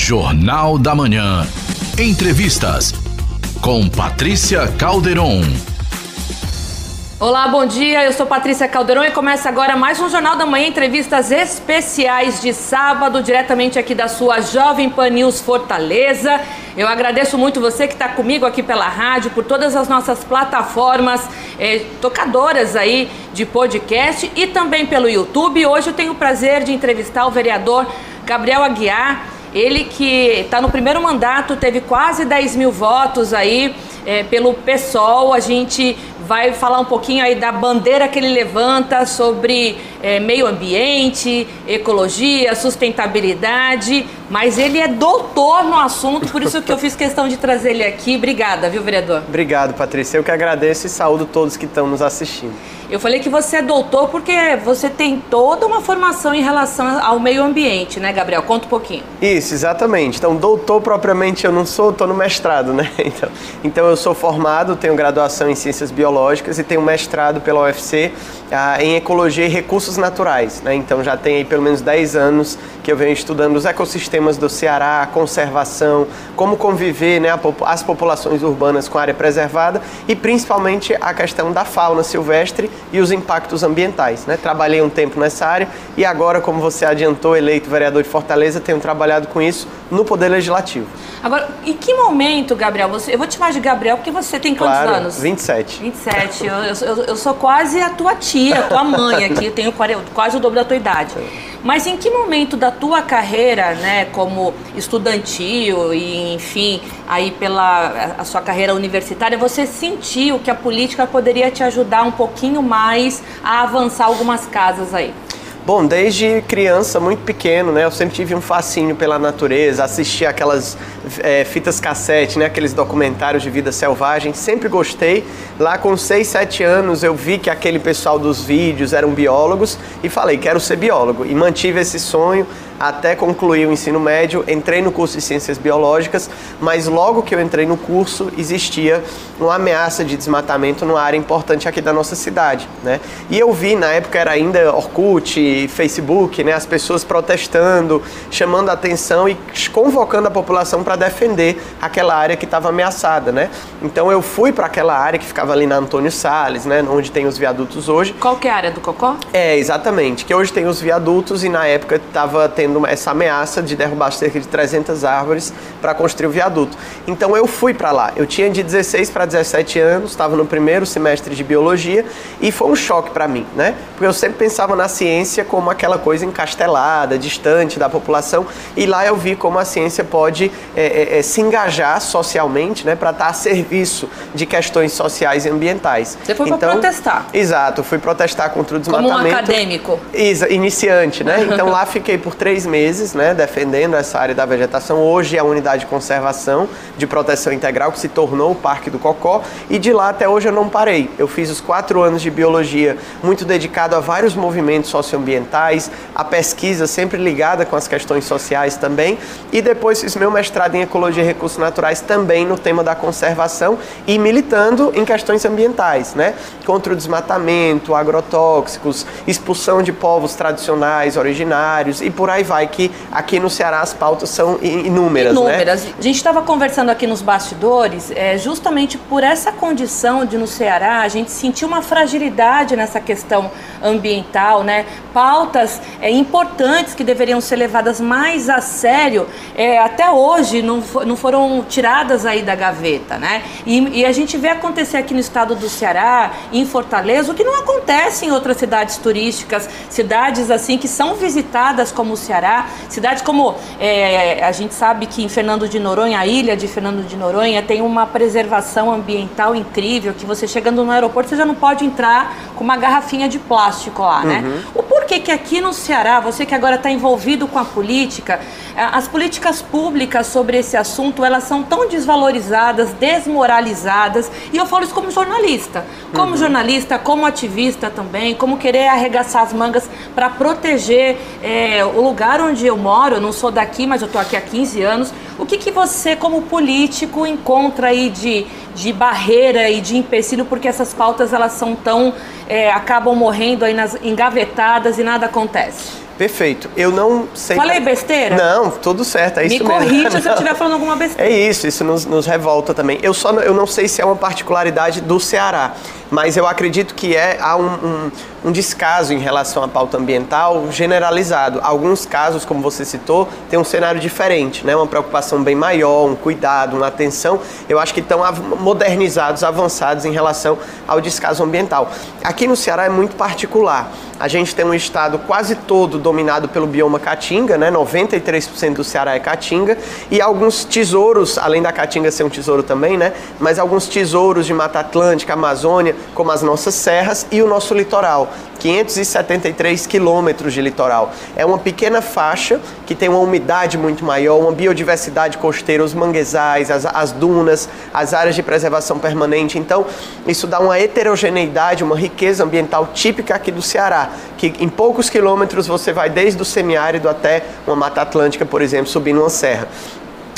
Jornal da Manhã. Entrevistas com Patrícia Calderon. Olá, bom dia. Eu sou Patrícia Calderon e começa agora mais um Jornal da Manhã, entrevistas especiais de sábado, diretamente aqui da sua Jovem Pan News Fortaleza. Eu agradeço muito você que está comigo aqui pela rádio, por todas as nossas plataformas eh, tocadoras aí de podcast e também pelo YouTube. Hoje eu tenho o prazer de entrevistar o vereador Gabriel Aguiar. Ele que está no primeiro mandato, teve quase 10 mil votos aí é, pelo PSOL. A gente vai falar um pouquinho aí da bandeira que ele levanta sobre é, meio ambiente, ecologia, sustentabilidade, mas ele é doutor no assunto, por isso que eu fiz questão de trazer ele aqui. Obrigada, viu, vereador? Obrigado, Patrícia. Eu que agradeço e saúdo todos que estão nos assistindo. Eu falei que você é doutor porque você tem toda uma formação em relação ao meio ambiente, né, Gabriel? Conta um pouquinho. Isso, exatamente. Então, doutor propriamente eu não sou, estou no mestrado, né? Então, então, eu sou formado, tenho graduação em ciências biológicas e tenho mestrado pela UFC ah, em ecologia e recursos naturais, né? Então, já tem aí pelo menos 10 anos que eu venho estudando os ecossistemas do Ceará, a conservação, como conviver né, as populações urbanas com a área preservada e principalmente a questão da fauna silvestre e os impactos ambientais. Né? Trabalhei um tempo nessa área e agora, como você adiantou, eleito vereador de Fortaleza, tenho trabalhado com isso no Poder Legislativo. Agora, em que momento, Gabriel, você, eu vou te chamar de Gabriel porque você tem quantos claro, anos? 27. 27. Eu, eu, eu, sou quase a tua tia, a tua mãe aqui, eu tenho quase o dobro da tua idade. Mas em que momento da tua carreira, né, como estudantil e, enfim, aí pela a sua carreira universitária, você sentiu que a política poderia te ajudar um pouquinho mais a avançar algumas casas aí? Bom, desde criança, muito pequeno, né? Eu sempre tive um fascínio pela natureza, assistia aquelas é, fitas cassete, né? Aqueles documentários de vida selvagem, sempre gostei. Lá com 6, 7 anos eu vi que aquele pessoal dos vídeos eram biólogos e falei, quero ser biólogo. E mantive esse sonho até concluir o ensino médio, entrei no curso de Ciências Biológicas, mas logo que eu entrei no curso existia uma ameaça de desmatamento numa área importante aqui da nossa cidade, né? E eu vi, na época era ainda Orkut, Facebook, né, as pessoas protestando, chamando a atenção e convocando a população para defender aquela área que estava ameaçada, né? Então eu fui para aquela área que ficava ali na Antônio Salles, né, onde tem os viadutos hoje. Qual que é a área do Cocó? É, exatamente, que hoje tem os viadutos e na época estava tendo tendo essa ameaça de derrubar cerca de 300 árvores para construir o viaduto. Então eu fui para lá. Eu tinha de 16 para 17 anos, estava no primeiro semestre de biologia e foi um choque para mim, né? Porque eu sempre pensava na ciência como aquela coisa encastelada, distante da população e lá eu vi como a ciência pode é, é, é se engajar socialmente, né, para estar tá a serviço de questões sociais e ambientais. Você foi então, para protestar? Exato, fui protestar contra o desmatamento. Como um acadêmico? Isa, iniciante, né? Então lá fiquei por três meses, né, defendendo essa área da vegetação. Hoje é a unidade de conservação de proteção integral que se tornou o Parque do Cocó e de lá até hoje eu não parei. Eu fiz os quatro anos de biologia muito dedicado a vários movimentos socioambientais, a pesquisa sempre ligada com as questões sociais também e depois fiz meu mestrado em ecologia e recursos naturais também no tema da conservação e militando em questões ambientais, né, contra o desmatamento, agrotóxicos, expulsão de povos tradicionais originários e por aí vai, que aqui no Ceará as pautas são inúmeras. Inúmeras. Né? A gente estava conversando aqui nos bastidores, é, justamente por essa condição de no Ceará a gente sentir uma fragilidade nessa questão ambiental, né? Pautas é, importantes que deveriam ser levadas mais a sério, é, até hoje não, não foram tiradas aí da gaveta, né? E, e a gente vê acontecer aqui no estado do Ceará, em Fortaleza, o que não acontece em outras cidades turísticas, cidades assim que são visitadas como o Ceará, cidades como é, a gente sabe que em Fernando de Noronha, a ilha de Fernando de Noronha, tem uma preservação ambiental incrível, que você chegando no aeroporto, você já não pode entrar com uma garrafinha de plástico lá, né? Uhum. O porquê que aqui no Ceará, você que agora está envolvido com a política, as políticas públicas sobre esse assunto, elas são tão desvalorizadas, desmoralizadas, e eu falo isso como jornalista, como uhum. jornalista, como ativista também, como querer arregaçar as mangas para proteger é, o lugar onde eu moro, eu não sou daqui, mas eu estou aqui há 15 anos. O que, que você, como político, encontra aí de, de barreira e de empecilho, porque essas pautas elas são tão. É, acabam morrendo aí nas engavetadas e nada acontece? Perfeito. Eu não sei. Falei besteira? Não, tudo certo. É isso Me mesmo. corrija se eu estiver falando alguma besteira. É isso, isso nos, nos revolta também. Eu só não- eu não sei se é uma particularidade do Ceará, mas eu acredito que é há um, um, um descaso em relação à pauta ambiental generalizado. Alguns casos, como você citou, tem um cenário diferente, né? Uma preocupação bem maior, um cuidado, uma atenção. Eu acho que estão modernizados, avançados em relação ao descaso ambiental. Aqui no Ceará é muito particular. A gente tem um estado quase todo dominado pelo bioma caatinga, né? 93% do Ceará é caatinga e alguns tesouros, além da caatinga ser um tesouro também, né? Mas alguns tesouros de Mata Atlântica, Amazônia, como as nossas serras e o nosso litoral. 573 quilômetros de litoral. É uma pequena faixa que tem uma umidade muito maior, uma biodiversidade costeira, os manguezais, as, as dunas, as áreas de preservação permanente. Então, isso dá uma heterogeneidade, uma riqueza ambiental típica aqui do Ceará, que em poucos quilômetros você vai desde o semiárido até uma Mata Atlântica, por exemplo, subindo uma serra.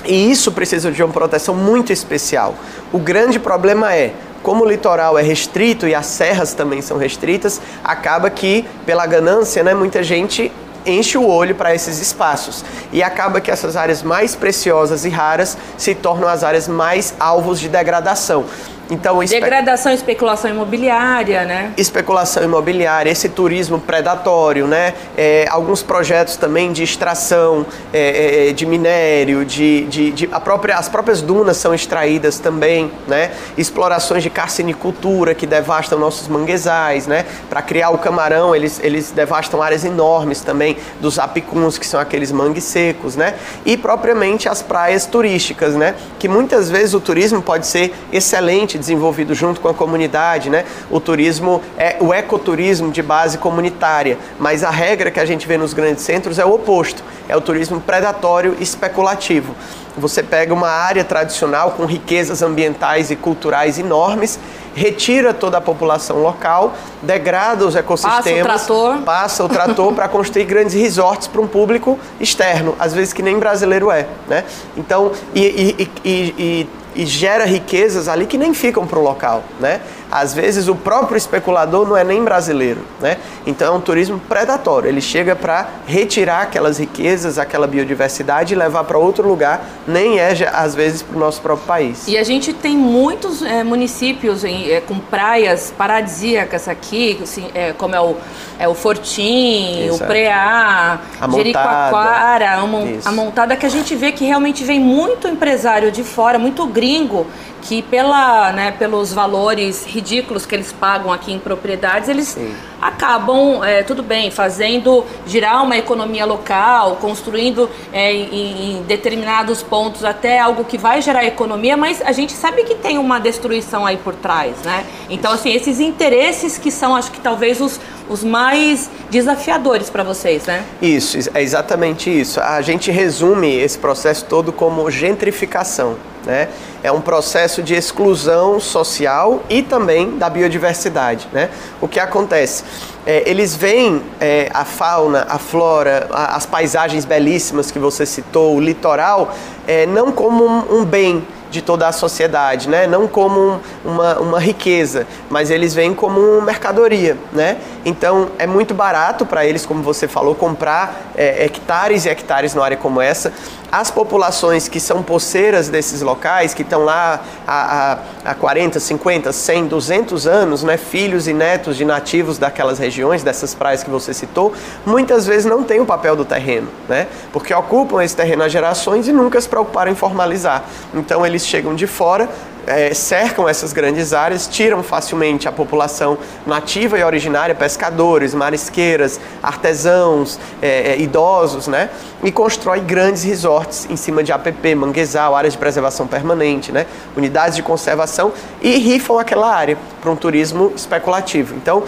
E isso precisa de uma proteção muito especial. O grande problema é, como o litoral é restrito e as serras também são restritas, acaba que, pela ganância, né, muita gente enche o olho para esses espaços e acaba que essas áreas mais preciosas e raras se tornam as áreas mais alvos de degradação. Então, espe- Degradação e especulação imobiliária, né? especulação imobiliária, esse turismo predatório, né? É, alguns projetos também de extração é, é, de minério, de, de, de- a própria, as próprias dunas são extraídas também, né? Explorações de carcinicultura que devastam nossos manguezais, né? Para criar o camarão, eles, eles devastam áreas enormes também dos apicuns, que são aqueles mangues secos, né? E propriamente as praias turísticas, né? Que muitas vezes o turismo pode ser excelente desenvolvido junto com a comunidade, né? O turismo é o ecoturismo de base comunitária, mas a regra que a gente vê nos grandes centros é o oposto, é o turismo predatório e especulativo. Você pega uma área tradicional com riquezas ambientais e culturais enormes, retira toda a população local, degrada os ecossistemas, trator. passa o trator para construir grandes resorts para um público externo, às vezes que nem brasileiro é, né? Então, e, e- e- e- e gera riquezas ali que nem ficam para o local, né? Às vezes o próprio especulador não é nem brasileiro, né? Então é um turismo predatório. Ele chega para retirar aquelas riquezas, aquela biodiversidade e levar para outro lugar, nem é às vezes para o nosso próprio país. E a gente tem muitos eh, municípios em, eh, com praias paradisíacas aqui, assim, eh, como é o, é o Fortim, Exato. o Preá, A Jericoacoara, a, Mon- a montada que a gente vê que realmente vem muito empresário de fora, muito gringo, que pela, né, pelos valores ridículos que eles pagam aqui em propriedades, eles Sim. acabam, eh, tudo bem, fazendo girar uma economia local, construindo eh, em, em determinados pontos até algo que vai gerar economia, mas a gente sabe que tem uma destruição aí por trás, né? Então, assim, esses interesses que são, acho que talvez os, os mais desafiadores para vocês, né? Isso, é exatamente isso. A gente resume esse processo todo como gentrificação. Né? É um processo de exclusão social e também da biodiversidade. Né? O que acontece? É, eles veem é, a fauna, a flora, a- as paisagens belíssimas que você citou, o litoral, é, não como um, um bem de toda a sociedade, né? não como um- uma, uma riqueza, mas eles veem como uma mercadoria. Né? Então é muito barato para eles, como você falou, comprar é, hectares e hectares numa área como essa. As populações que são poceiras desses locais, que estão lá há, há, há 40, 50, 100, 200 anos, né? filhos e netos de nativos daquelas regiões, dessas praias que você citou, muitas vezes não têm o papel do terreno, né? porque ocupam esse terreno há gerações e nunca se preocuparam em formalizar. Então eles chegam de fora, eh, cercam essas grandes áreas, tiram facilmente a população nativa e originária, pescadores, marisqueiras, artesãos, eh, eh, idosos, né? E constrói grandes resorts em cima de APP, manguezal, áreas de preservação permanente, né? Unidades de conservação e rifam aquela área para um turismo especulativo. Então,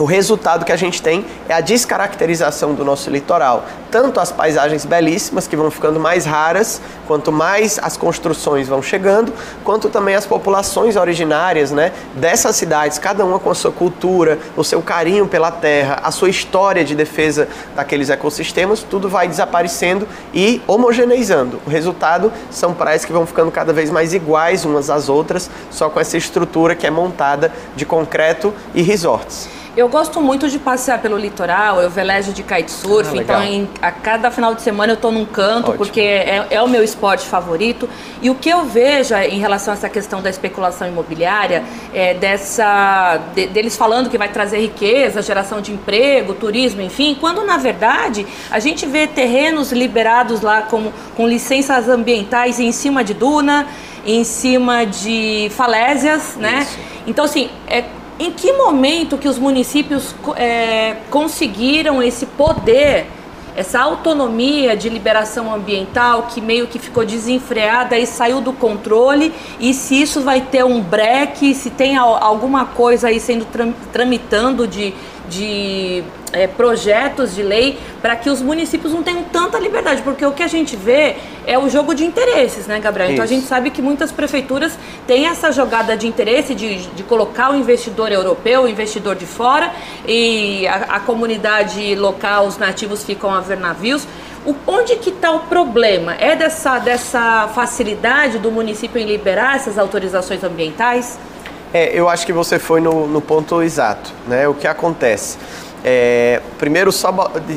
o resultado que a gente tem é a descaracterização do nosso litoral. Tanto as paisagens belíssimas, que vão ficando mais raras, quanto mais as construções vão chegando, quanto também as populações originárias né, dessas cidades, cada uma com a sua cultura, o seu carinho pela terra, a sua história de defesa daqueles ecossistemas, tudo vai desaparecendo e homogeneizando. O resultado são praias que vão ficando cada vez mais iguais umas às outras, só com essa estrutura que é montada de concreto e resorts. Eu gosto muito de passear pelo litoral, eu velejo de kitesurf, ah, então em, a cada final de semana eu estou num canto, Ótimo. porque é, é, o meu esporte favorito. E o que eu vejo em relação a essa questão da especulação imobiliária, é dessa, de, deles falando que vai trazer riqueza, geração de emprego, turismo, enfim, quando na verdade a gente vê terrenos liberados lá com, com licenças ambientais em cima de duna, em cima de falésias, né? Isso. Então, assim, é, em que momento que os municípios é, conseguiram esse poder, essa autonomia de liberação ambiental que meio que ficou desenfreada e saiu do controle? E se isso vai ter um breque, se tem alguma coisa aí sendo tramitando de, de é, projetos de lei para que os municípios não tenham tanta liberdade, porque o que a gente vê é o jogo de interesses, né, Gabriel? Isso. Então a gente sabe que muitas prefeituras têm essa jogada de interesse de, de colocar o investidor europeu, o investidor de fora, e a, a comunidade local, os nativos ficam a ver navios. O, onde que está o problema? É dessa, dessa facilidade do município em liberar essas autorizações ambientais? É, eu acho que você foi no, no ponto exato. Né? O que acontece? É, primeiro, só,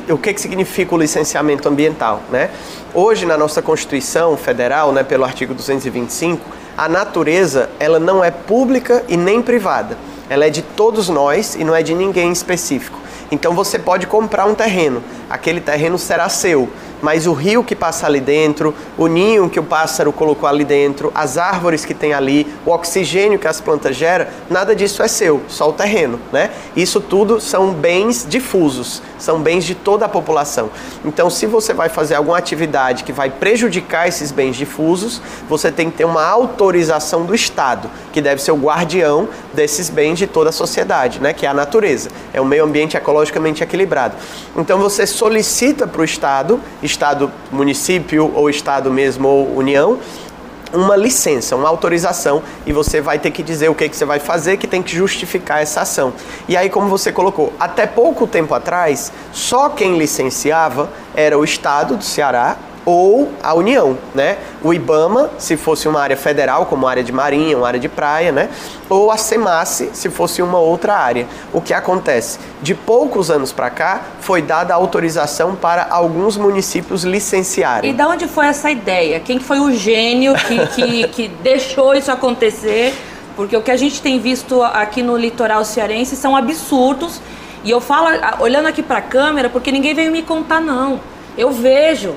o que, que significa o licenciamento ambiental? Né? Hoje, na nossa Constituição Federal, né, pelo artigo 225, a natureza ela não é pública e nem privada. Ela é de todos nós e não é de ninguém específico. Então você pode comprar um terreno, aquele terreno será seu mas o rio que passa ali dentro, o ninho que o pássaro colocou ali dentro, as árvores que tem ali, o oxigênio que as plantas geram, nada disso é seu, só o terreno, né? Isso tudo são bens difusos, são bens de toda a população. Então, se você vai fazer alguma atividade que vai prejudicar esses bens difusos, você tem que ter uma autorização do Estado, que deve ser o guardião desses bens de toda a sociedade, né? Que é a natureza, é o meio ambiente ecologicamente equilibrado. Então, você solicita para o Estado Estado, município ou Estado mesmo ou União, uma licença, uma autorização e você vai ter que dizer o que, que você vai fazer, que tem que justificar essa ação. E aí, como você colocou, até pouco tempo atrás, só quem licenciava era o Estado do Ceará ou a União, né? O IBAMA, se fosse uma área federal, como área de marinha, uma área de praia, né? Ou a SEMASSE, se fosse uma outra área. O que acontece? De poucos anos para cá, foi dada autorização para alguns municípios licenciarem. E da onde foi essa ideia? Quem foi o gênio que, que, que deixou isso acontecer? Porque o que a gente tem visto aqui no litoral cearense são absurdos. E eu falo, olhando aqui para a câmera, porque ninguém veio me contar, não. Eu vejo.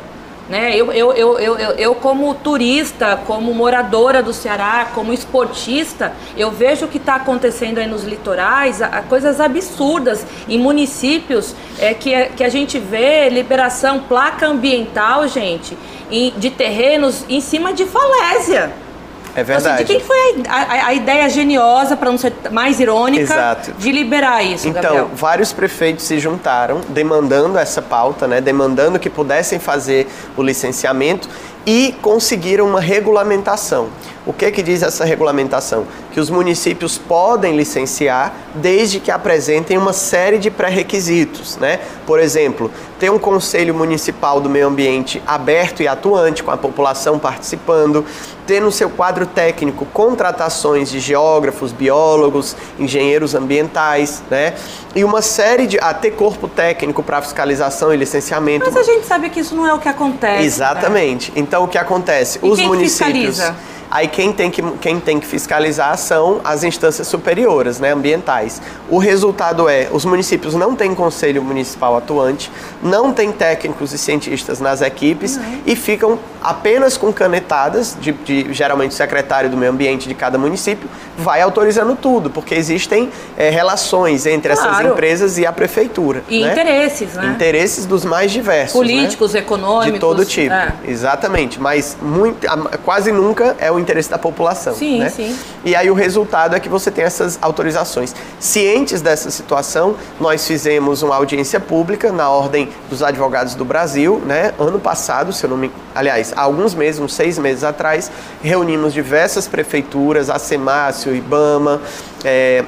Né? Eu, eu, eu, eu, eu, como turista, como moradora do Ceará, como esportista, eu vejo o que está acontecendo aí nos litorais, a, a coisas absurdas em municípios é, que, é, que a gente vê liberação, placa ambiental, gente, em, de terrenos em cima de falésia. É verdade. Assim, de quem foi a, a, a ideia geniosa, para não ser mais irônica, Exato. de liberar isso, Então, Gabriel? vários prefeitos se juntaram, demandando essa pauta, né, demandando que pudessem fazer o licenciamento e conseguiram uma regulamentação. O que, que diz essa regulamentação? Que os municípios podem licenciar desde que apresentem uma série de pré-requisitos. Né? Por exemplo, ter um conselho municipal do meio ambiente aberto e atuante, com a população participando, ter no seu quadro técnico contratações de geógrafos, biólogos, engenheiros ambientais, né? E uma série de. a ter corpo técnico para fiscalização e licenciamento. Mas a gente sabe que isso não é o que acontece. Exatamente. Né? Então o que acontece? E Os municípios. Fiscaliza? Aí quem tem, que, quem tem que fiscalizar são as instâncias superiores, né, ambientais. O resultado é, os municípios não têm conselho municipal atuante, não têm técnicos e cientistas nas equipes uhum. e ficam apenas com canetadas, de, de, geralmente o secretário do meio ambiente de cada município, vai autorizando tudo, porque existem é, relações entre claro. essas empresas e a prefeitura. E né? interesses, né? Interesses dos mais diversos. Políticos, né? econômicos. De todo tipo, é. exatamente. Mas muito, quase nunca é o interesse da população. Sim, né? sim. E aí o resultado é que você tem essas autorizações. Cientes dessa situação, nós fizemos uma audiência pública na Ordem dos Advogados do Brasil, né? Ano passado, se eu não me... Aliás, há alguns meses, uns seis meses atrás, reunimos diversas prefeituras, a Semácio, IBAMA, é,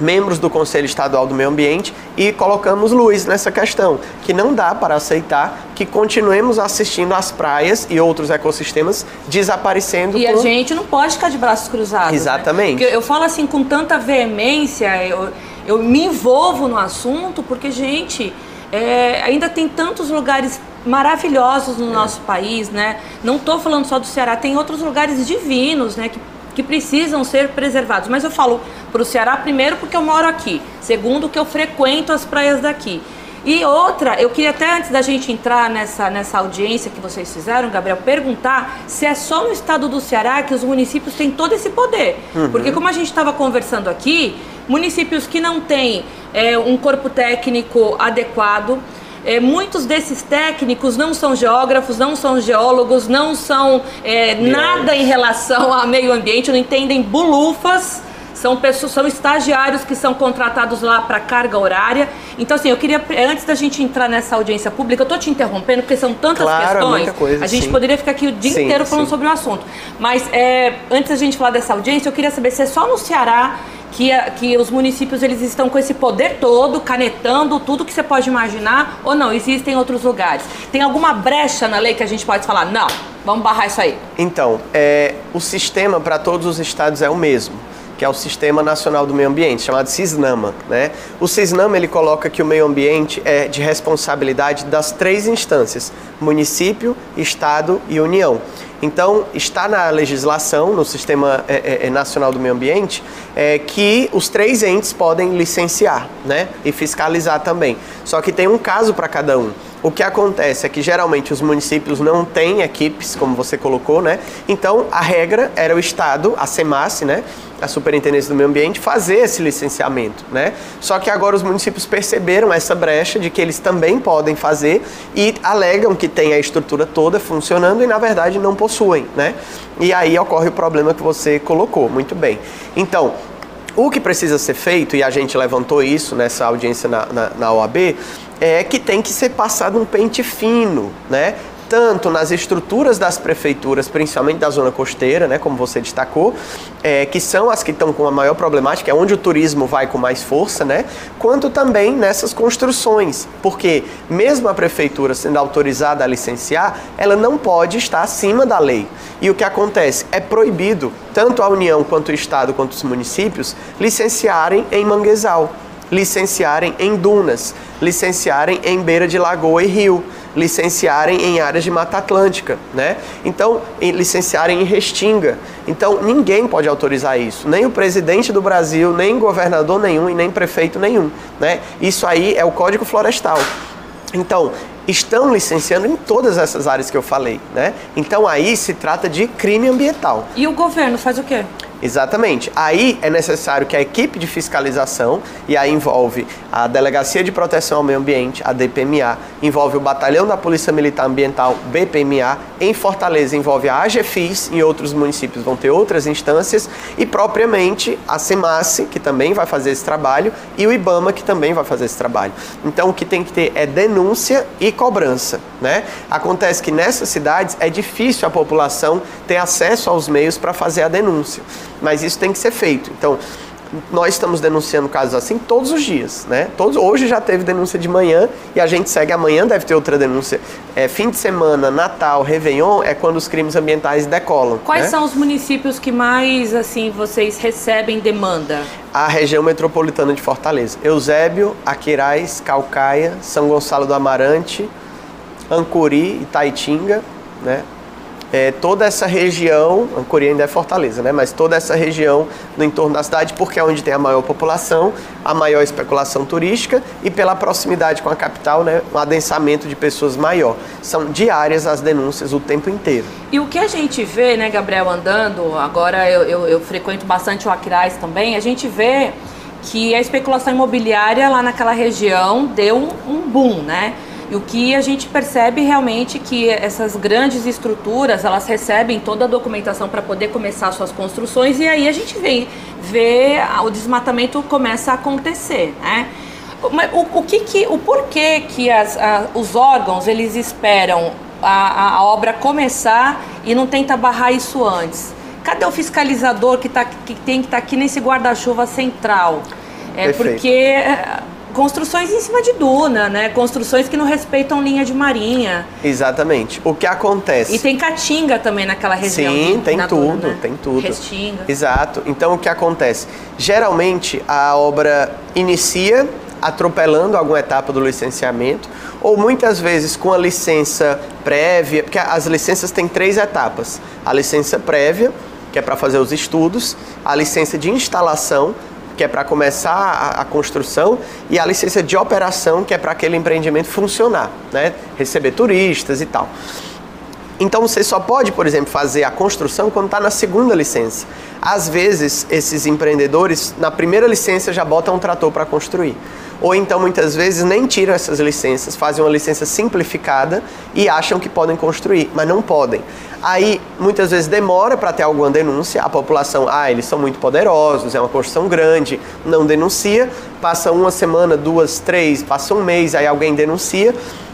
membros do Conselho Estadual do Meio Ambiente e colocamos luz nessa questão, que não dá para aceitar que continuemos assistindo as praias e outros ecossistemas desaparecendo. E a gente não pode ficar de braços cruzados. Né? Exatamente. Né? eu falo assim com tanta veemência, eu, eu me envolvo no assunto porque, gente, é, ainda tem tantos lugares maravilhosos no é. nosso país, né? Não estou falando só do Ceará, tem outros lugares divinos, né? Que, que precisam ser preservados. Mas eu falo para o Ceará primeiro porque eu moro aqui, segundo que eu frequento as praias daqui. E outra, eu queria até antes da gente entrar nessa, nessa audiência que vocês fizeram, Gabriel, perguntar se é só no estado do Ceará que os municípios têm todo esse poder. Uhum. Porque como a gente estava conversando aqui, municípios que não têm é, um corpo técnico adequado, é, muitos desses técnicos não são geógrafos, não são geólogos, não são é, nada em relação ao meio ambiente, não entendem bulufas são pessoas, são estagiários que são contratados lá para carga horária. Então, assim, eu queria, antes da gente entrar nessa audiência pública, eu tô te interrompendo porque são tantas claro, questões. Muita coisa, a gente sim. poderia ficar aqui o dia sim, inteiro falando sim. sobre o assunto. Mas é, antes da gente falar dessa audiência, eu queria saber se é só no Ceará que, que os municípios eles estão com esse poder todo, canetando tudo que você pode imaginar, ou não? Existem outros lugares? Tem alguma brecha na lei que a gente pode falar, não, vamos barrar isso aí? Então, é, o sistema para todos os estados é o mesmo que é o Sistema Nacional do Meio Ambiente, chamado CISNAMA. Né? O CISNAMA ele coloca que o meio ambiente é de responsabilidade das três instâncias: município, estado e União. Então, está na legislação, no Sistema é, é, Nacional do Meio Ambiente, é, que os três entes podem licenciar né? e fiscalizar também. Só que tem um caso para cada um. O que acontece é que geralmente os municípios não têm equipes, como você colocou, né? Então a regra era o Estado, a SEMAS, né? A Superintendência do Meio Ambiente, fazer esse licenciamento, né? Só que agora os municípios perceberam essa brecha de que eles também podem fazer e alegam que tem a estrutura toda funcionando e na verdade não possuem, né? E aí ocorre o problema que você colocou, muito bem. Então, o que precisa ser feito, e a gente levantou isso nessa audiência na, na, na OAB, é que tem que ser passado um pente fino, né? tanto nas estruturas das prefeituras, principalmente da zona costeira, né, como você destacou, é, que são as que estão com a maior problemática, é onde o turismo vai com mais força, né, quanto também nessas construções, porque mesmo a prefeitura sendo autorizada a licenciar, ela não pode estar acima da lei. E o que acontece? É proibido, tanto a União quanto o Estado quanto os municípios, licenciarem em manguezal, licenciarem em dunas, licenciarem em beira de lagoa e rio licenciarem em áreas de Mata Atlântica, né? Então, em, licenciarem em Restinga. Então, ninguém pode autorizar isso, nem o presidente do Brasil, nem governador nenhum e nem prefeito nenhum, né? Isso aí é o Código Florestal. Então, estão licenciando em todas essas áreas que eu falei, né? Então aí se trata de crime ambiental. E o governo faz o quê? Exatamente. Aí é necessário que a equipe de fiscalização, e aí envolve a Delegacia de Proteção ao Meio Ambiente, a DPMA, envolve o Batalhão da Polícia Militar Ambiental, BPMA, em Fortaleza envolve a AGFIS, em outros municípios vão ter outras instâncias, e propriamente a SEMASSE, que também vai fazer esse trabalho, e o IBAMA, que também vai fazer esse trabalho. Então o que tem que ter é denúncia e cobrança. Né? Acontece que nessas cidades é difícil a população ter acesso aos meios para fazer a denúncia mas isso tem que ser feito. Então, nós estamos denunciando casos assim todos os dias, né? Todos, hoje já teve denúncia de manhã e a gente segue amanhã, deve ter outra denúncia. É, fim de semana, Natal, Réveillon, é quando os crimes ambientais decolam. Quais né? são os municípios que mais, assim, vocês recebem demanda? A região metropolitana de Fortaleza. Eusébio, Aquiraz, Calcaia, São Gonçalo do Amarante, Ancuri, Itaitinga, né? É, toda essa região, Ancori ainda é Fortaleza, né? Mas toda essa região no entorno da cidade, porque é onde tem a maior população, a maior especulação turística e pela proximidade com a capital, né? Um adensamento de pessoas maior. São diárias as denúncias o tempo inteiro. E o que a gente vê, né, Gabriel, andando, agora eu, eu, eu frequento bastante o Aquiraz também, a gente vê que a especulação imobiliária lá naquela região deu um, um boom, né? E o que a gente percebe realmente que essas grandes estruturas, elas recebem toda a documentação para poder começar suas construções e aí a gente vê, vê o desmatamento começa a acontecer, né? O, o que, que o porquê que as, a, os órgãos eles esperam a, a obra começar e não tenta barrar isso antes? Cadê o fiscalizador que, tá, que tem que estar tá aqui nesse guarda-chuva central? É Perfeito. porque construções em cima de duna, né? Construções que não respeitam linha de marinha. Exatamente. O que acontece? E tem caatinga também naquela região. Sim, tem tudo, duna, né? tem tudo. Restinga. Exato. Então o que acontece? Geralmente a obra inicia atropelando alguma etapa do licenciamento, ou muitas vezes com a licença prévia, porque as licenças têm três etapas: a licença prévia, que é para fazer os estudos, a licença de instalação, que é para começar a, a, construção, e a licença de operação, que é para aquele empreendimento funcionar, né? receber turistas e tal. Então você só pode, por exemplo, fazer a construção quando está na segunda licença. Às vezes, esses empreendedores, na primeira licença, já botam um trator para construir. Ou então, muitas vezes, nem tiram essas licenças, fazem uma licença simplificada e acham que podem construir, mas não podem. Aí, muitas vezes, demora para ter alguma denúncia. A população, ah, eles são muito poderosos, é uma construção grande, não denuncia. Passa uma semana, duas, três, passa um mês, aí alguém denuncia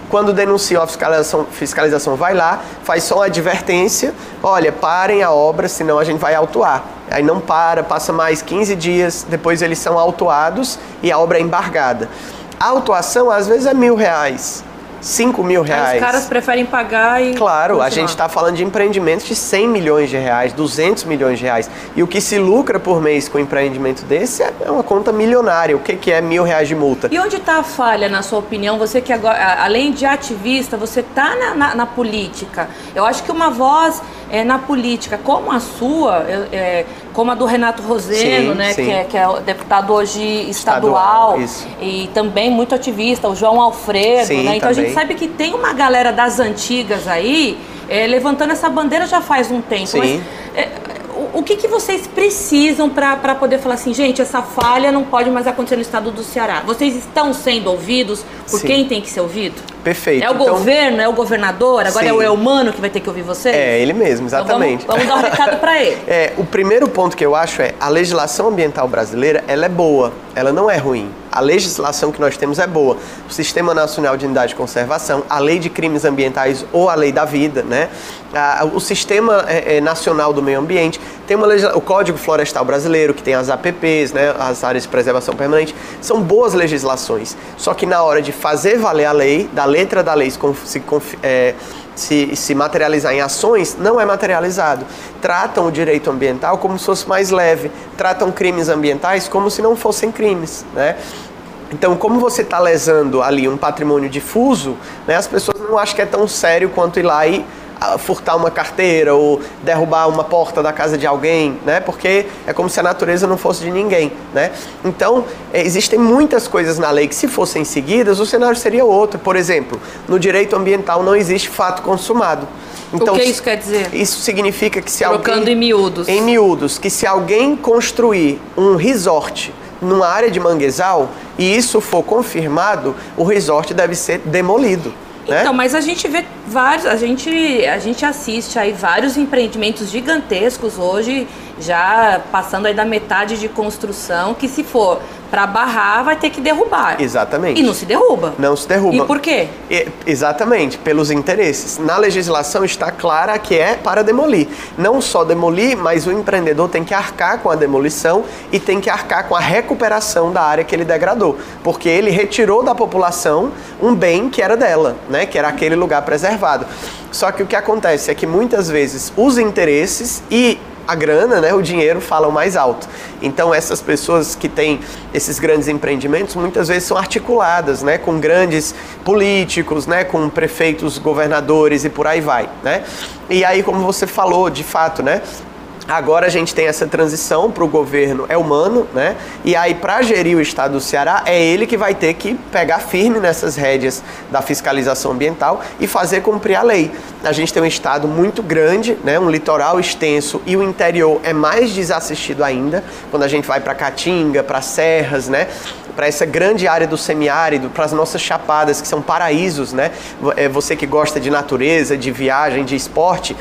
quando denunciou a fiscalização, fiscalização vai lá, faz só uma advertência, olha, parem a obra, senão a gente vai autuar. Aí não para, passa mais 15 dias, depois eles são autuados e a obra é embargada. A autuação às vezes é mil reais. 5 mil reais. Aí os caras preferem pagar e. Claro, continuar. a gente está falando de empreendimentos de 100 milhões de reais, 200 milhões de reais. E o que se lucra por mês com um empreendimento desse é uma conta milionária. O que, que é mil reais de multa? E onde está a falha, na sua opinião? Você que agora, além de ativista, você está na, na, na, política. Eu acho que uma voz é, na política como a sua, é, como a do Renato Roseno, sim, né, sim. Que, é, que é deputado hoje estadual, estadual e também muito ativista, o João Alfredo, sim, né? Então também. a gente sabe que tem uma galera das antigas aí é, levantando essa bandeira já faz um tempo. Sim. Mas, é, o que, que vocês precisam para poder falar assim, gente, essa falha não pode mais acontecer no estado do Ceará? Vocês estão sendo ouvidos por Sim. quem tem que ser ouvido? Perfeito. É o então, governo, é o governador, agora sim. é o humano que vai ter que ouvir vocês? É, ele mesmo, exatamente. Então vamos, vamos, dar um recado para ele. É, o primeiro ponto que eu acho é a legislação ambiental brasileira, ela é boa, ela não é ruim. A legislação que nós temos é boa. O Sistema Nacional de Unidade de Conservação, a Lei de Crimes Ambientais ou a Lei da Vida, né? o Sistema é, é, Nacional do Meio Ambiente, tem uma o Código Florestal Brasileiro, que tem as APPs, né? as áreas de preservação permanente, são boas legislações. Só que na hora de fazer valer a lei, da letra da lei se, é, se, se materializar em ações, não é materializado. Tratam o direito ambiental como se fosse mais leve, tratam crimes ambientais como se não fossem crimes, né? Então, como você está lesando ali um patrimônio difuso, né, as pessoas não acham que é tão sério quanto ir lá e furtar uma carteira ou derrubar uma porta da casa de alguém, né? Porque é como se a natureza não fosse de ninguém, né? Então, é, existem muitas coisas na lei que se fossem seguidas, o cenário seria outro. Por exemplo, no direito ambiental não existe fato consumado. Então, o que isso quer dizer? Isso significa que se Trocando alguém... em miúdos. Em miúdos. Que se alguém construir um resort numa área de manguezal e isso for confirmado, o resort deve ser demolido. Né? Então, mas a gente vê vários, a gente, a gente assiste aí vários empreendimentos gigantescos hoje, já passando aí da metade de construção, que se for para barrar, vai ter que derrubar. Exatamente. E não se derruba. Não se derruba. E por quê? exatamente, pelos interesses. Na legislação está clara que é para demolir. Não só demolir, mas o empreendedor tem que arcar com a demolição e tem que arcar com a recuperação da área que ele degradou. Porque ele retirou da população um bem que era dela, né? que era aquele lugar preservado. Só que o que acontece é que muitas vezes os interesses e a grana, né, o dinheiro falam mais alto. Então essas pessoas que têm esses grandes empreendimentos muitas vezes são articuladas, né, com grandes políticos, né, com prefeitos, governadores e por aí vai, né? E aí como você falou, de fato, né, Agora a gente tem essa transição para o governo é humano, né? E aí para gerir o estado do Ceará é ele que vai ter que pegar firme nessas rédeas da fiscalização ambiental e fazer cumprir a lei. A gente tem um estado muito grande, né? Um litoral extenso e o interior é mais desassistido ainda. Quando a gente vai para Caatinga, para serras, né? Para essa grande área do semiárido, para as nossas chapadas que são paraísos, né? É, você que gosta de natureza, de viagem, de esporte,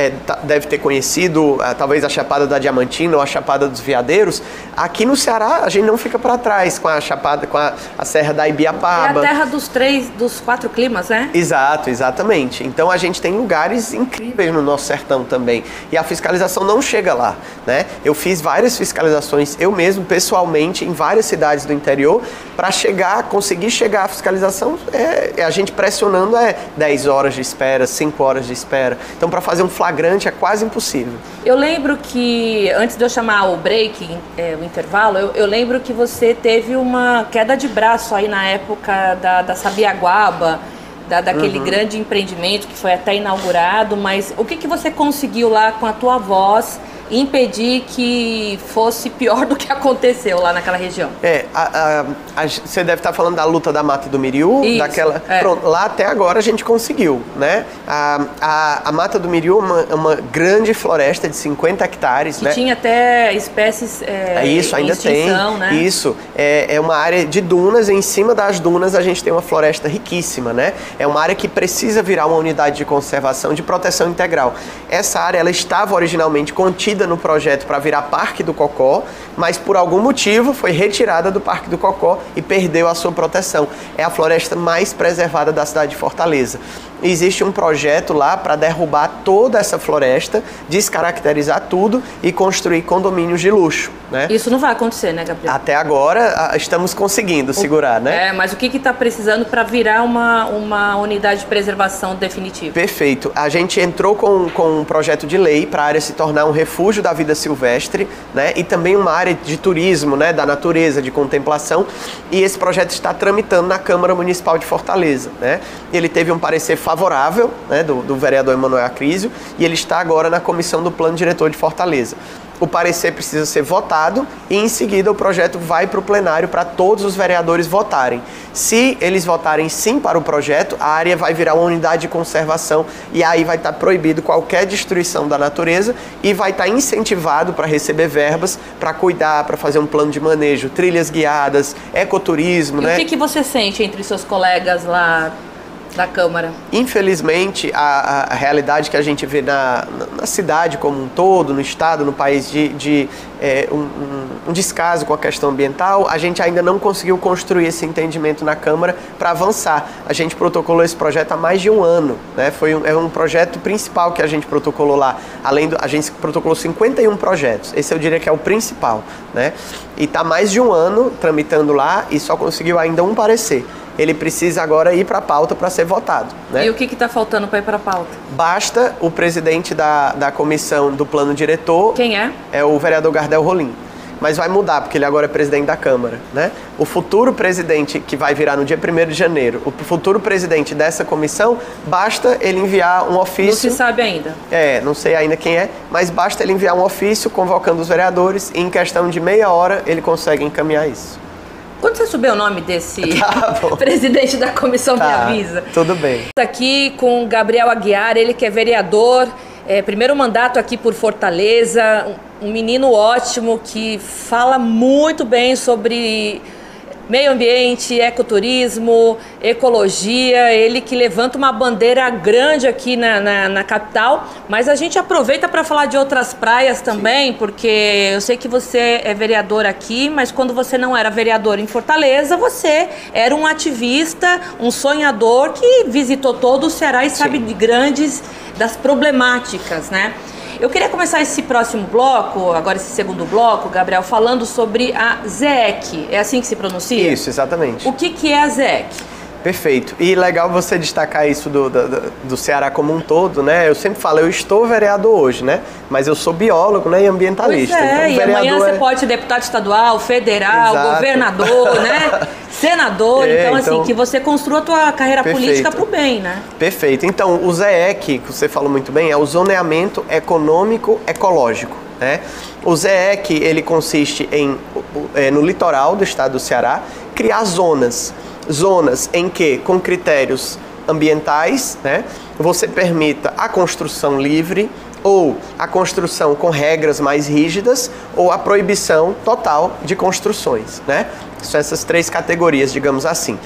é, deve ter conhecido, talvez talvez a Chapada da Diamantina ou a Chapada dos Veadeiros, aqui no Ceará a gente não fica para trás com a Chapada, com a, a Serra da Ibiapaba. É a terra dos três, dos quatro climas, né? Exato, exatamente. Então a gente tem lugares incríveis no nosso sertão também. E a fiscalização não chega lá, né? Eu fiz várias fiscalizações, eu mesmo, pessoalmente, em várias cidades do interior, para chegar, conseguir chegar à fiscalização, é, é, a gente pressionando é 10 horas de espera, 5 horas de espera. Então para fazer um flagrante é quase impossível. Eu lembro que, antes de eu chamar o break, é, o intervalo, eu, eu, lembro que você teve uma queda de braço aí na época da, da Sabiaguaba, da, daquele uhum. grande empreendimento que foi até inaugurado, mas o que, que você conseguiu lá com a tua voz impedir que fosse pior do que aconteceu lá naquela região. É, a, a, a, você deve estar falando da luta da Mata do Miriu, Isso, daquela. É. Pronto, lá até agora a gente conseguiu, né? A, a, Mata do Miriu é uma, uma, grande floresta de 50 hectares, que né? tinha até espécies. É, é isso, ainda extinção, tem. Né? Isso. É, é uma área de dunas, e em cima das dunas a gente tem uma floresta riquíssima, né? É uma área que precisa virar uma unidade de conservação de proteção integral. Essa área ela estava originalmente contida no projeto para virar Parque do Cocó, mas por algum motivo foi retirada do Parque do Cocó e perdeu a sua proteção. É a floresta mais preservada da cidade de Fortaleza. Existe um projeto lá para derrubar toda essa floresta, descaracterizar tudo e construir condomínios de luxo. Né? Isso não vai acontecer, né, Gabriel? Até agora estamos conseguindo segurar, né? É, mas o que está precisando para virar uma, uma unidade de preservação definitiva? Perfeito. A gente entrou com, com um projeto de lei para a área se tornar um refúgio da vida silvestre, né? E também uma área de turismo, né? Da natureza, de contemplação. E esse projeto está tramitando na Câmara Municipal de Fortaleza, né? Ele teve um parecer favorável, né? Do, do vereador Emanuel Acrísio e ele está agora na comissão do Plano Diretor de Fortaleza o parecer precisa ser votado e em seguida o projeto vai para o plenário para todos os vereadores votarem. Se eles votarem sim para o projeto, a área vai virar uma unidade de conservação e aí vai estar tá proibido qualquer destruição da natureza e vai estar tá incentivado para receber verbas para cuidar, para fazer um plano de manejo, trilhas guiadas, ecoturismo, e né? O que, que você sente entre seus colegas lá da Câmara? Infelizmente, a, a, realidade que a gente vê na, na, cidade como um todo, no estado, no país, de, de é, um, um, descaso com a questão ambiental, a gente ainda não conseguiu construir esse entendimento na Câmara para avançar. A gente protocolou esse projeto há mais de um ano, né? Foi um, é um projeto principal que a gente protocolou lá. Além do, a gente protocolou 51 projetos. Esse eu diria que é o principal, né? E está mais de um ano tramitando lá e só conseguiu ainda um parecer ele precisa agora ir para a pauta para ser votado. Né? E o que está faltando para ir para a pauta? Basta o presidente da, da comissão do plano diretor. Quem é? É o vereador Gardel Rolim. Mas vai mudar, porque ele agora é presidente da Câmara. Né? O futuro presidente, que vai virar no dia 1 de janeiro, o futuro presidente dessa comissão, basta ele enviar um ofício. Não se sabe ainda. É, não sei ainda quem é, mas basta ele enviar um ofício convocando os vereadores e em questão de meia hora ele consegue encaminhar isso. Quando você souber o nome desse tá presidente da comissão, tá, me avisa. Tudo bem. Aqui com Gabriel Aguiar, ele que é vereador, é, primeiro mandato aqui por Fortaleza, um menino ótimo que fala muito bem sobre meio ambiente, ecoturismo, ecologia, ele que levanta uma bandeira grande aqui na, na, na capital, mas a gente aproveita para falar de outras praias também, Sim. porque eu sei que você é vereador aqui, mas quando você não era vereador em Fortaleza, você era um ativista, um sonhador que visitou todo o Ceará e Sim. sabe de grandes das problemáticas, né? Eu queria começar esse próximo bloco, agora esse segundo bloco, Gabriel, falando sobre a ZEC. É assim que se pronuncia? Isso, exatamente. O que, que é a ZEC? Perfeito. E legal você destacar isso do, do, do, Ceará como um todo, né? Eu sempre falo, eu estou vereador hoje, né? Mas eu sou biólogo né? e ambientalista. Pois é, então, e amanhã você é... pode ser deputado estadual, federal, Exato. governador, né? Senador. É, então, assim, então, que você construa a tua carreira perfeito. política para o bem, né? Perfeito. Então, o ZEC, que você falou muito bem, é o Zoneamento Econômico Ecológico. Né? O ZEC, ele consiste em, é, no litoral do estado do Ceará, criar zonas zonas em que, com critérios ambientais, né, você permita a construção livre ou a construção com regras mais rígidas ou a proibição total de construções, né? São essas três categorias, digamos assim.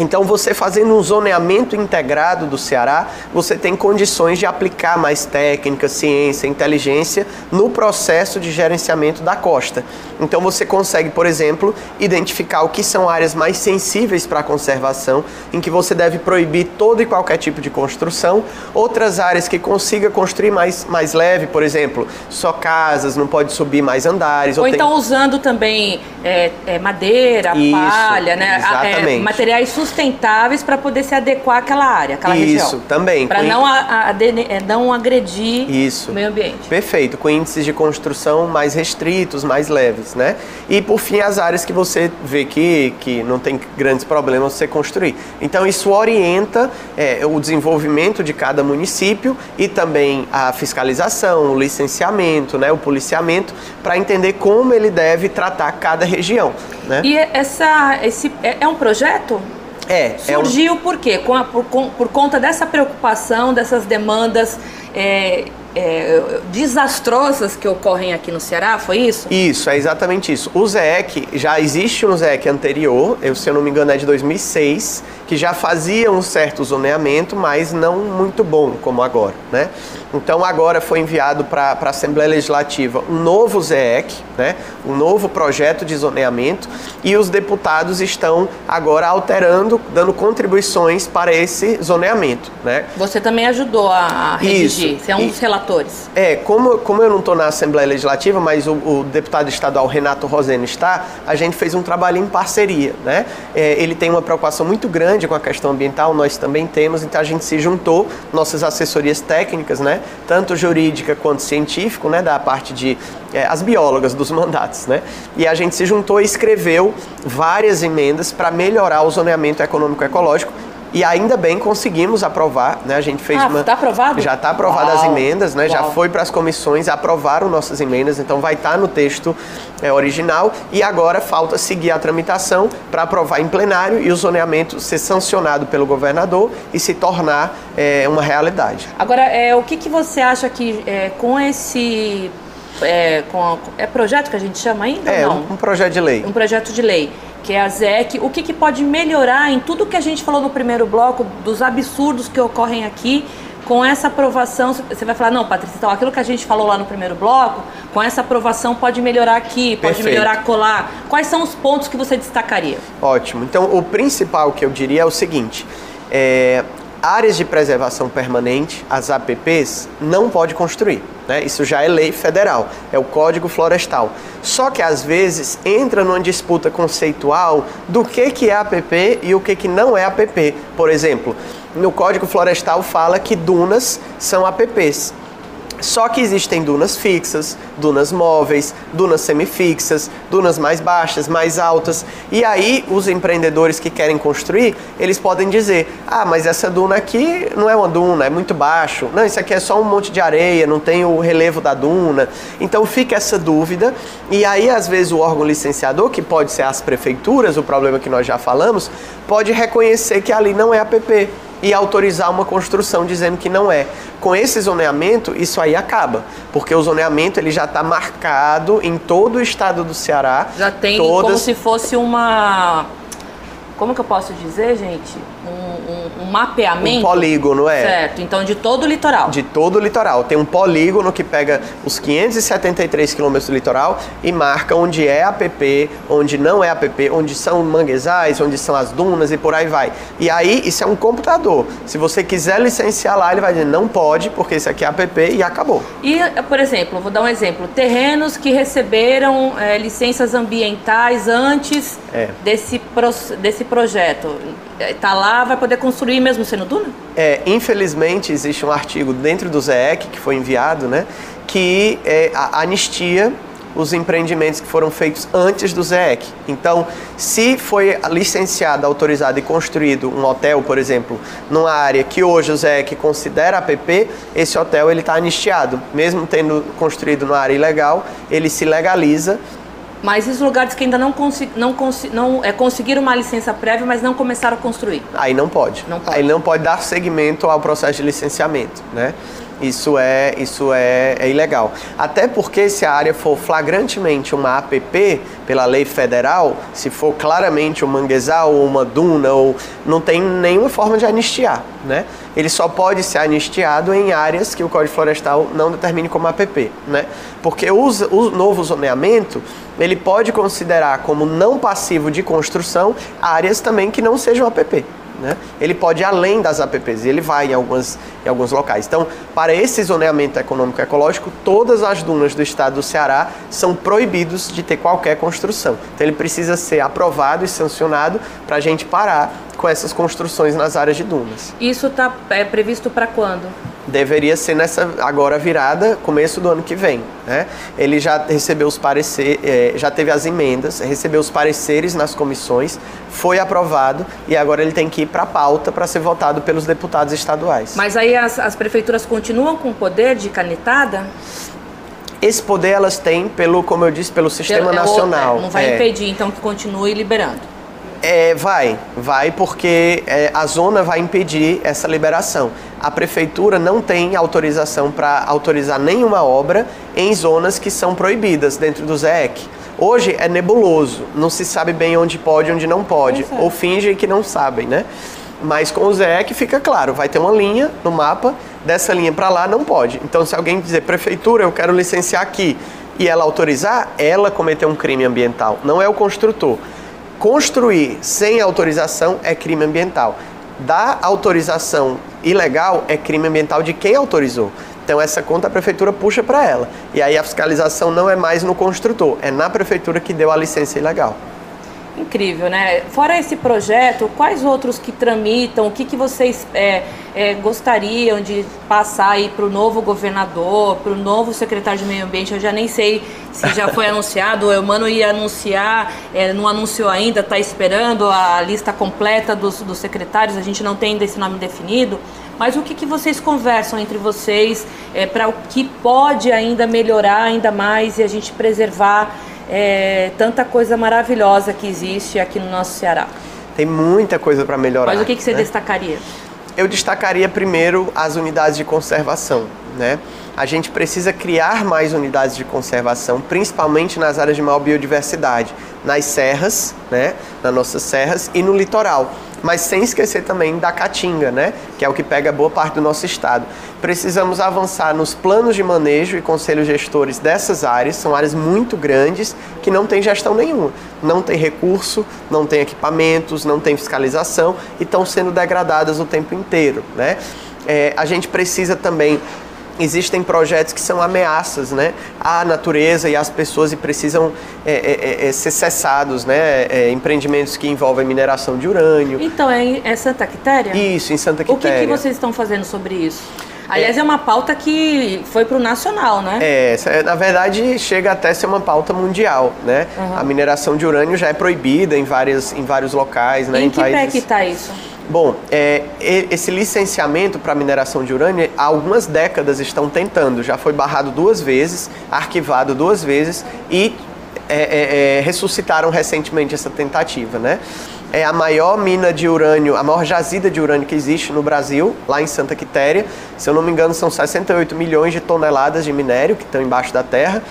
Então, você fazendo um zoneamento integrado do Ceará, você tem condições de aplicar mais técnica, ciência, inteligência no processo de gerenciamento da costa. Então, você consegue, por exemplo, identificar o que são áreas mais sensíveis para a conservação, em que você deve proibir todo e qualquer tipo de construção, outras áreas que consiga construir mais, mais leve, por exemplo, só casas, não pode subir mais andares. Ou, ou então tem... usando também é, é, madeira, Isso, palha, né? É, exatamente. materiais sustentáveis para poder se adequar àquela área, àquela Isso, região. Isso, também. Para não, é, não agredir Isso. o meio ambiente. Perfeito, com índices de construção mais restritos, mais leves, né? E por fim, as áreas que você vê que, que não tem grandes problemas você construir. Então isso orienta é, o desenvolvimento de cada município e também a fiscalização, o licenciamento, né, o policiamento, para entender como ele deve tratar cada região. Né? E essa, esse, é, é um projeto? É. Surgiu é um... por quê? Com a, por, com, por conta dessa preocupação, dessas demandas é, é, desastrosas que ocorrem aqui no Ceará, foi isso? Isso, é exatamente isso. O ZEC, já existe um ZEC anterior, eu, se eu não me engano é de 2006, que já fazia um certo zoneamento, mas não muito bom como agora, né? Então agora foi enviado para a Assembleia Legislativa um novo ZEC, né? um novo projeto de zoneamento, e os deputados estão agora alterando, dando contribuições para esse zoneamento. Né? Você também ajudou a redigir, Isso. você é um dos relatores. É, como, como eu não estou na Assembleia Legislativa, mas o, o, deputado estadual Renato Roseno está, a gente fez um trabalho em parceria. Né? É, ele tem uma preocupação muito grande com a questão ambiental, nós também temos, então a gente se juntou, nossas assessorias técnicas, né? tanto jurídica quanto científico, né, da parte de é, as biólogas dos mandatos, né? E a gente se juntou e escreveu várias emendas para melhorar o zoneamento econômico ecológico e ainda bem conseguimos aprovar, né? A gente fez ah, uma. Está aprovado? Já está aprovada as emendas, né? Uau. Já foi para as comissões, aprovaram nossas emendas, então vai estar tá no texto é, original e agora falta seguir a tramitação para aprovar em plenário e o zoneamento ser sancionado pelo governador e se tornar é, uma realidade. Agora, é, o que, que você acha que é, com esse é, com, é projeto que a gente chama ainda? É, um, um, projeto de lei. Um projeto de lei que é a ZEC, o que, que pode melhorar em tudo que a gente falou no primeiro bloco, dos absurdos que ocorrem aqui, com essa aprovação, você vai falar, não, Patrícia, então aquilo que a gente falou lá no primeiro bloco, com essa aprovação pode melhorar aqui, pode Perfeito. melhorar colar. Quais são os pontos que você destacaria? Ótimo. Então, o principal que eu diria é o seguinte: é, áreas de preservação permanente, as APPs, não pode construir. Né? Isso já é lei federal, é o Código Florestal. Só que às vezes entra numa disputa conceitual do que, que é APP e o que, que não é APP. Por exemplo, no Código Florestal fala que dunas são APPs. Só que existem dunas fixas, dunas móveis, dunas semifixas, dunas mais baixas, mais altas. E aí os empreendedores que querem construir, eles podem dizer: "Ah, mas essa duna aqui não é uma duna, é muito baixo. Não, isso aqui é só um monte de areia, não tem o relevo da duna". Então fica essa dúvida. E aí às vezes o órgão licenciador, que pode ser as prefeituras, o problema que nós já falamos, pode reconhecer que ali não é APP e autorizar uma construção dizendo que não é. Com esse zoneamento, isso aí acaba, porque o zoneamento ele já está marcado em todo o estado do Ceará. Já tem todas... como se fosse uma como que eu posso dizer, gente? Um, um, um, mapeamento. Um polígono, é. Certo, então de todo o litoral. De todo o litoral. Tem um polígono que pega os 573 quilômetros do litoral e marca onde é APP, onde não é APP, onde são manguezais, onde são as dunas e por aí vai. E aí, isso é um computador. Se você quiser licenciar lá, ele vai dizer não pode, porque isso aqui é APP e acabou. E, por exemplo, vou dar um exemplo: terrenos que receberam é, licenças ambientais antes é. desse, desse projeto? Está lá, vai poder construir mesmo sendo duna? É, infelizmente existe um artigo dentro do ZEC que foi enviado, né, que é, anistia os empreendimentos que foram feitos antes do ZEC. Então, se foi licenciado, autorizado e construído um hotel, por exemplo, numa área que hoje o ZEC considera APP, esse hotel ele está anistiado. Mesmo tendo construído numa área ilegal, ele se legaliza mas os lugares que ainda não, consegui, não, não é, conseguiram uma licença prévia, mas não começaram a construir? Aí não pode. Não pode. Aí não pode dar seguimento ao processo de licenciamento, né? Isso é, isso é, é, ilegal. Até porque se a área for flagrantemente uma APP pela lei federal, se for claramente um manguezal ou uma duna, ou não tem nenhuma forma de anistiar, né? Ele só pode ser anistiado em áreas que o Código Florestal não determine como APP, né? Porque o, o novo zoneamento ele pode considerar como não passivo de construção áreas também que não sejam APP. Né? Ele pode ir além das APPs, ele vai em, algumas, em alguns locais. Então, para esse zoneamento econômico ecológico, todas as dunas do estado do Ceará são proibidos de ter qualquer construção. Então, ele precisa ser aprovado e sancionado para a gente parar com essas construções nas áreas de dunas. Isso está é, previsto para quando? deveria ser nessa agora virada, começo do ano que vem. Né? Ele já recebeu os pareceres, é, já teve as emendas, recebeu os pareceres nas comissões, foi aprovado e agora ele tem que ir para a pauta para ser votado pelos deputados estaduais. Mas aí as, as prefeituras continuam com o poder de canetada? Esse poder elas têm pelo, como eu disse, pelo sistema é, nacional. É, não vai é. impedir então que continue liberando. É, vai, vai porque é, a zona vai impedir essa liberação. A prefeitura não tem autorização para autorizar nenhuma obra em zonas que são proibidas dentro do ZEC. Hoje é nebuloso, não se sabe bem onde pode e onde não pode, é. ou fingem que não sabem, né? Mas com o ZEC fica claro, vai ter uma linha no mapa, dessa linha para lá não pode. Então se alguém dizer, prefeitura, eu quero licenciar aqui, e ela autorizar, ela cometeu um crime ambiental, não é o construtor. Construir sem autorização é crime ambiental. Dar autorização ilegal é crime ambiental de quem autorizou. Então essa conta a prefeitura puxa para ela. E aí a fiscalização não é mais no construtor, é na prefeitura que deu a licença ilegal. Incrível, né? Fora esse projeto, quais outros que tramitam? O que, que vocês é, é, gostariam de passar aí para o novo governador, para o novo secretário de Meio Ambiente? Eu já nem sei se já foi anunciado, o Eumano ia anunciar, é, não anunciou ainda, está esperando a lista completa dos, dos secretários, a gente não tem ainda esse nome definido. Mas o que, que vocês conversam entre vocês é, para o que pode ainda melhorar ainda mais e a gente preservar é, tanta coisa maravilhosa que existe aqui no nosso Ceará. Tem muita coisa para melhorar. Mas o que, que você né? destacaria? Eu destacaria primeiro as unidades de conservação, né? A gente precisa criar mais unidades de conservação, principalmente nas áreas de maior biodiversidade, nas serras, né? Nas nossas serras e no litoral mas sem esquecer também da caatinga, né? que é o que pega boa parte do nosso estado. Precisamos avançar nos planos de manejo e conselhos gestores dessas áreas, são áreas muito grandes que não tem gestão nenhuma, não tem recurso, não tem equipamentos, não tem fiscalização e estão sendo degradadas o tempo inteiro. Né? É, a gente precisa também existem projetos que são ameaças né, à natureza e às pessoas e precisam é, é, é, é ser cessados, né? É, empreendimentos que envolvem mineração de urânio. Então, é, é Santa Quitéria? Isso, em Santa Quitéria. O que, que vocês estão fazendo sobre isso? Aliás, é, é uma pauta que foi para o nacional, né? É, na verdade, chega até a ser uma pauta mundial, né? Uhum. A mineração de urânio já é proibida em, várias, em vários locais, né? Em, em que países... pé que está isso? Bom, é, esse licenciamento para mineração de urânio, há algumas décadas estão tentando. Já foi barrado duas vezes, arquivado duas vezes e é, é, é, ressuscitaram recentemente essa tentativa, né? É a maior mina de urânio, a maior jazida de urânio que existe no Brasil, lá em Santa Quitéria. Se eu não me engano, são 68 milhões de toneladas de minério que estão embaixo da terra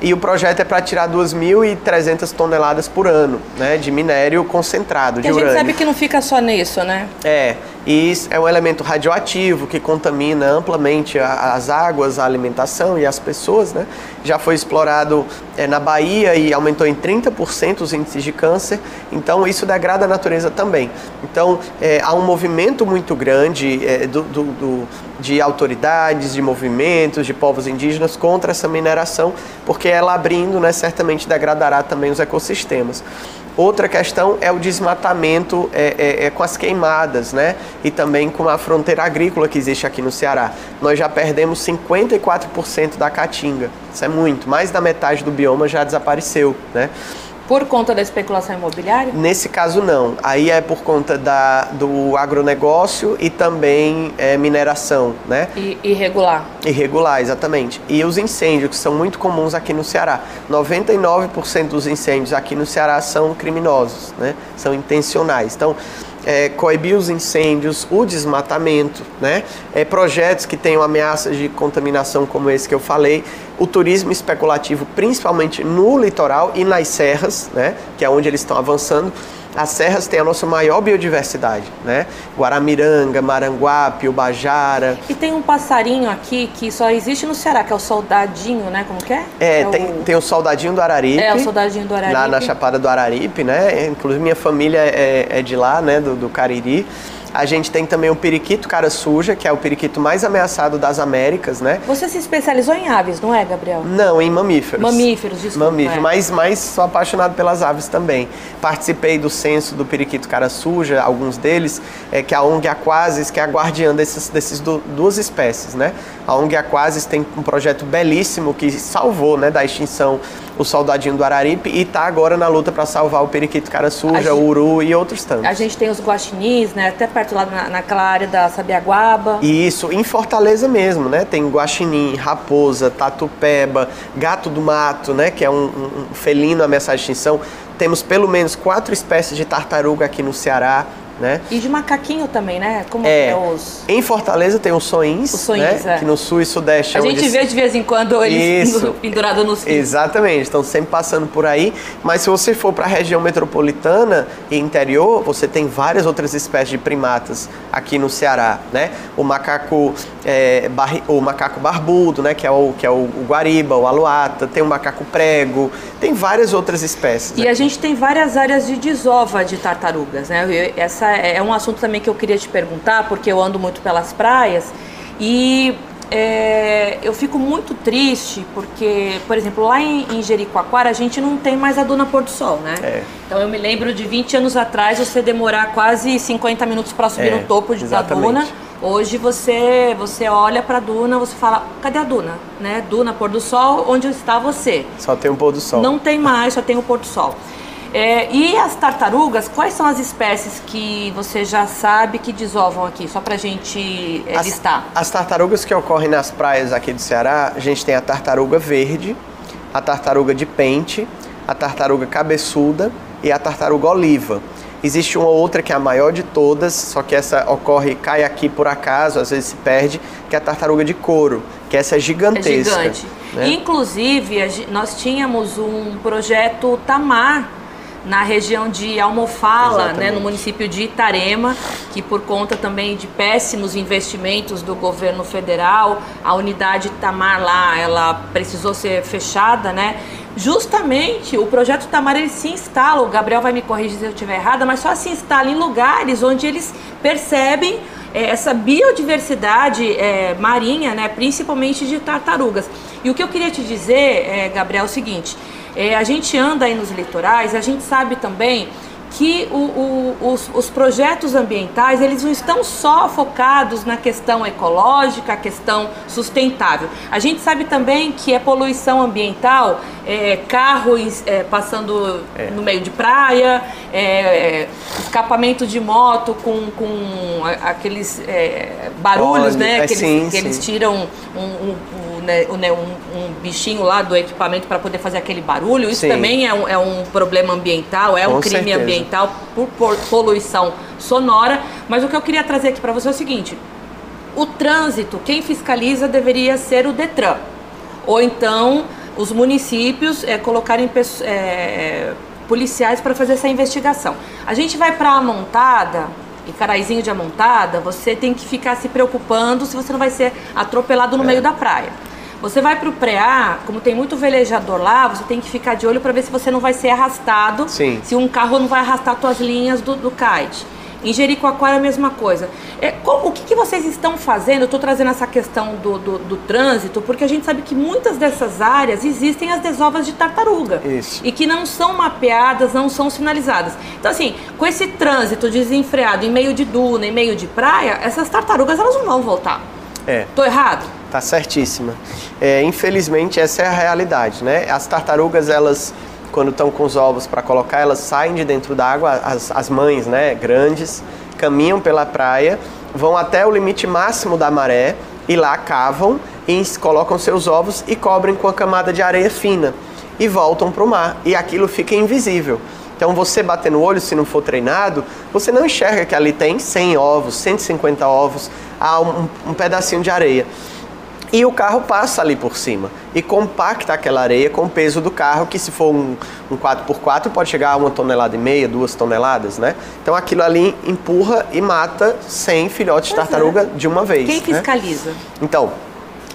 e o projeto é para tirar 2.300 toneladas por ano né, de minério concentrado, de urânio. A gente sabe que não fica só nisso, né? É, e é um elemento radioativo que contamina amplamente as águas, a alimentação e as pessoas. Né? Já foi explorado é, na Bahia e aumentou em 30% os índices de câncer, então isso degrada a natureza também. Então é, há um movimento muito grande é, do, do, do, de autoridades, de movimentos, de povos indígenas contra essa mineração, porque ela abrindo né, certamente degradará também os ecossistemas. Outra questão é o desmatamento é, é, é, com as queimadas, né? E também com a fronteira agrícola que existe aqui no Ceará. Nós já perdemos 54% da caatinga. Isso é muito. Mais da metade do bioma já desapareceu, né? Por conta da especulação imobiliária? Nesse caso, não. Aí é por conta da, do agronegócio e também é, mineração, né? E, irregular. Irregular, exatamente. E os incêndios, que são muito comuns aqui no Ceará. 99% dos incêndios aqui no Ceará são criminosos, né? São intencionais. Então, é, coibir os incêndios, o desmatamento, né? É, projetos que tenham ameaças de contaminação como esse que eu falei, o turismo especulativo, principalmente no litoral e nas serras, né? Que é onde eles estão avançando as serras têm a nossa maior biodiversidade, né? Guaramiranga, Maranguape, Ubajara. E tem um passarinho aqui que só existe no Ceará, que é o soldadinho, né? Como que é? É, é tem, o... tem o soldadinho do Araripe. É, o soldadinho do Araripe. Lá na Chapada do Araripe, né? Inclusive minha família é, é de lá, né? Do, do Cariri. A gente tem também o periquito cara suja, que é o periquito mais ameaçado das Américas, né? Você se especializou em aves, não é, Gabriel? Não, em mamíferos. Mamíferos, desculpa. Mamíferos, é. mas, mas sou apaixonado pelas aves também. Participei do censo do periquito cara suja, alguns deles, é, que é a ONG Aquasis, que é a guardiã desses, desses du duas espécies, né? A ONG Aquasis tem um projeto belíssimo que salvou, né, da extinção o soldadinho do Araripe e está agora na luta para salvar o periquito cara suja, gente, o uru e outros tantos. A gente tem os guaxinins, né? Até perto lá na, naquela área da Sabiaguaba. Isso, em Fortaleza mesmo, né? Tem guaxinim, raposa, tatupeba, gato do mato, né? Que é um, um felino ameaçado de extinção. Temos pelo menos quatro espécies de tartaruga aqui no Ceará né? E de macaquinho também, né? Como é, é os... Em Fortaleza tem os soins, os soins né? é. que no sul e sudeste A é gente vê de vez em quando eles Isso. pendurados nos fios. Exatamente, estão sempre passando por aí. Mas se você for para a região metropolitana e interior, você tem várias outras espécies de primatas aqui no Ceará, né? O macaco, é, barri... o macaco barbudo, né? Que é o que é o, o guariba, o aluata. Tem o macaco prego. Tem várias outras espécies. E aqui. a gente tem várias áreas de desova de tartarugas, né? Essa é, é um assunto também que eu queria te perguntar, porque eu ando muito pelas praias e é, eu fico muito triste porque, por exemplo, lá em, em Jericoacoara a gente não tem mais a Duna Pôr do Sol, né? É. Então eu me lembro de 20 anos atrás você demorar quase 50 minutos para subir é, no topo de, da Duna. Hoje você você olha para a Duna, você fala, cadê a Duna? Né? Duna Pôr do Sol, onde está você? Só tem o pôr do sol. Não tem mais, só tem o pôr do sol. É, e as tartarugas, quais são as espécies que você já sabe que desovam aqui? Só para a gente é, as, listar. As tartarugas que ocorrem nas praias aqui do Ceará, a gente tem a tartaruga verde, a tartaruga de pente, a tartaruga cabeçuda e a tartaruga oliva. Existe uma outra que é a maior de todas, só que essa ocorre, cai aqui por acaso, às vezes se perde, que é a tartaruga de couro, que essa é gigantesca. É gigante. Né? Inclusive, nós tínhamos um projeto Tamar, na região de Almofala, né, no município de Itarema, que por conta também de péssimos investimentos do governo federal, a unidade Tamar lá, ela precisou ser fechada, né? Justamente o projeto Tamar ele se instala, o Gabriel vai me corrigir se eu estiver errada, mas só se instala em lugares onde eles percebem é, essa biodiversidade é, marinha, né, principalmente de tartarugas. E o que eu queria te dizer, é, Gabriel, é o seguinte: é, a gente anda aí nos litorais, a gente sabe também que o, o, os, os, projetos ambientais eles não estão só focados na questão ecológica, a questão sustentável. A gente sabe também que é poluição ambiental, é, carros é, passando é. no meio de praia, é, é, escapamento de moto com, com aqueles é, barulhos, Pode, né? que, eles, sim, que eles tiram um, um, um, né, um, bichinho lá do equipamento para poder fazer aquele barulho. Isso sim. também é um, é um problema ambiental, é com um crime certeza. ambiental por, por poluição sonora. Mas o que eu queria trazer aqui para você é o seguinte: o trânsito, quem fiscaliza deveria ser o Detran. Ou então os municípios é, colocarem é, policiais para fazer essa investigação. A gente vai para a montada, e caraizinho de amontada, você tem que ficar se preocupando se você não vai ser atropelado no é. meio da praia. Você vai para o preá, como tem muito velejador lá, você tem que ficar de olho para ver se você não vai ser arrastado, Sim. se um carro não vai arrastar suas linhas do, do kite. Em Jericoacoara é a mesma coisa. É, como, o que, que, vocês estão fazendo? Eu estou trazendo essa questão do, do, do, trânsito, porque a gente sabe que muitas dessas áreas existem as desovas de tartaruga. Isso. E que não são mapeadas, não são sinalizadas. Então, assim, com esse trânsito desenfreado em meio de duna, em meio de praia, essas tartarugas elas não vão voltar. É. Tô errado? Tá certíssima. É, infelizmente, essa é a realidade, né? As tartarugas, elas quando estão com os ovos para colocar, elas saem de dentro d'água, as, as mães, né, grandes, caminham pela praia, vão até o limite máximo da maré e lá cavam e colocam seus ovos e cobrem com a camada de areia fina e voltam para o mar e aquilo fica invisível. Então você bater no olho, se não for treinado, você não enxerga que ali tem 100 ovos, 150 ovos, a um, um pedacinho de areia. E o carro passa ali por cima e compacta aquela areia com o peso do carro, que se for um, um 4x4 pode chegar a uma tonelada e meia, duas toneladas, né? Então aquilo ali empurra e mata 100 filhotes de tartaruga é. de uma vez. Quem né? fiscaliza? Então,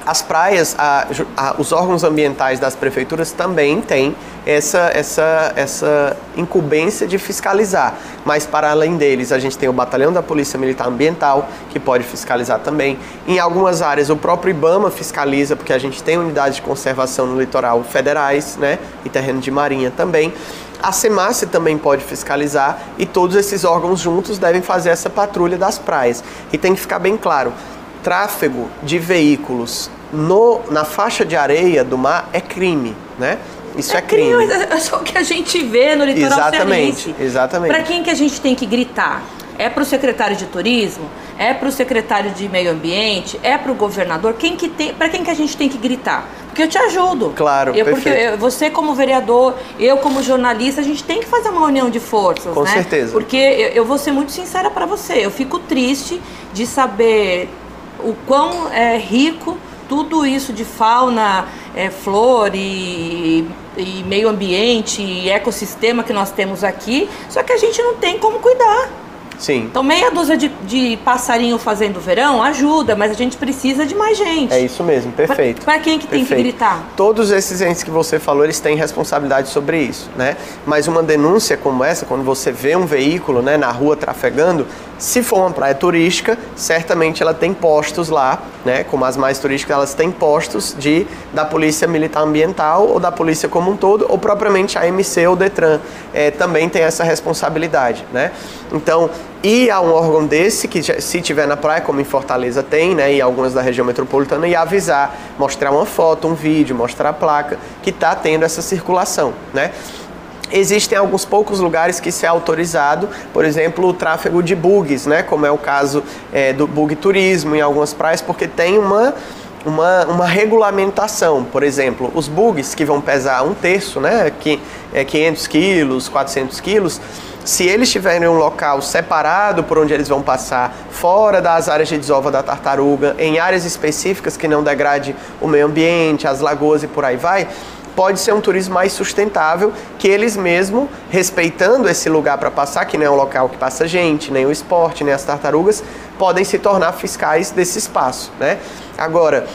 as praias, a, a, os órgãos ambientais das prefeituras também têm essa, essa, essa incumbência de fiscalizar. Mas, para além deles, a gente tem o Batalhão da Polícia Militar Ambiental, que pode fiscalizar também. Em algumas áreas, o próprio IBAMA fiscaliza, porque a gente tem unidades de conservação no litoral federais né, e terreno de marinha também. A SEMASSE também pode fiscalizar e todos esses órgãos juntos devem fazer essa patrulha das praias. E tem que ficar bem claro, tráfego de veículos no, na faixa de areia do mar é crime, né? Isso é, é crime. crime. É só o que a gente vê no litoral Exatamente, cearense. exatamente. Para quem que a gente tem que gritar? É para o secretário de turismo? É para o secretário de meio ambiente? É para o governador? Quem que tem? Para quem que a gente tem que gritar? Porque eu te ajudo. Claro, eu. Porque eu, você como vereador, eu como jornalista, a gente tem que fazer uma união de forças, Com né? certeza. Porque eu, eu vou ser muito sincera para você. Eu fico triste de saber o quão é rico tudo isso de fauna, é, flor e, e meio ambiente e ecossistema que nós temos aqui, só que a gente não tem como cuidar. Sim. Então, meia dúzia de, de passarinho fazendo verão ajuda, mas a gente precisa de mais gente. É isso mesmo, perfeito. Para quem que perfeito. tem que gritar? Todos esses entes que você falou, eles têm responsabilidade sobre isso, né? Mas uma denúncia como essa, quando você vê um veículo né, na rua trafegando, se for uma praia turística, certamente ela tem postos lá, né? Como as mais turísticas, elas têm postos de da Polícia Militar Ambiental ou da polícia como um todo, ou propriamente a MC ou Detran é, também tem essa responsabilidade, né? Então, ir a um órgão desse, que se tiver na praia, como em Fortaleza tem, né, e algumas da região metropolitana, e avisar, mostrar uma foto, um vídeo, mostrar a placa que está tendo essa circulação, né? Existem alguns poucos lugares que isso é autorizado, por exemplo, o tráfego de bugs, né, como é o caso é, do bug turismo em algumas praias, porque tem uma uma, uma regulamentação. Por exemplo, os bugs que vão pesar um terço, né, que é 500 quilos, 400 quilos, se eles tiverem um local separado por onde eles vão passar, fora das áreas de desova da tartaruga, em áreas específicas que não degrade o meio ambiente, as lagoas e por aí vai, pode ser um turismo mais sustentável, que eles mesmo, respeitando esse lugar para passar, que não é um local que passa gente, nem o esporte, nem as tartarugas, podem se tornar fiscais desse espaço, né? Agora,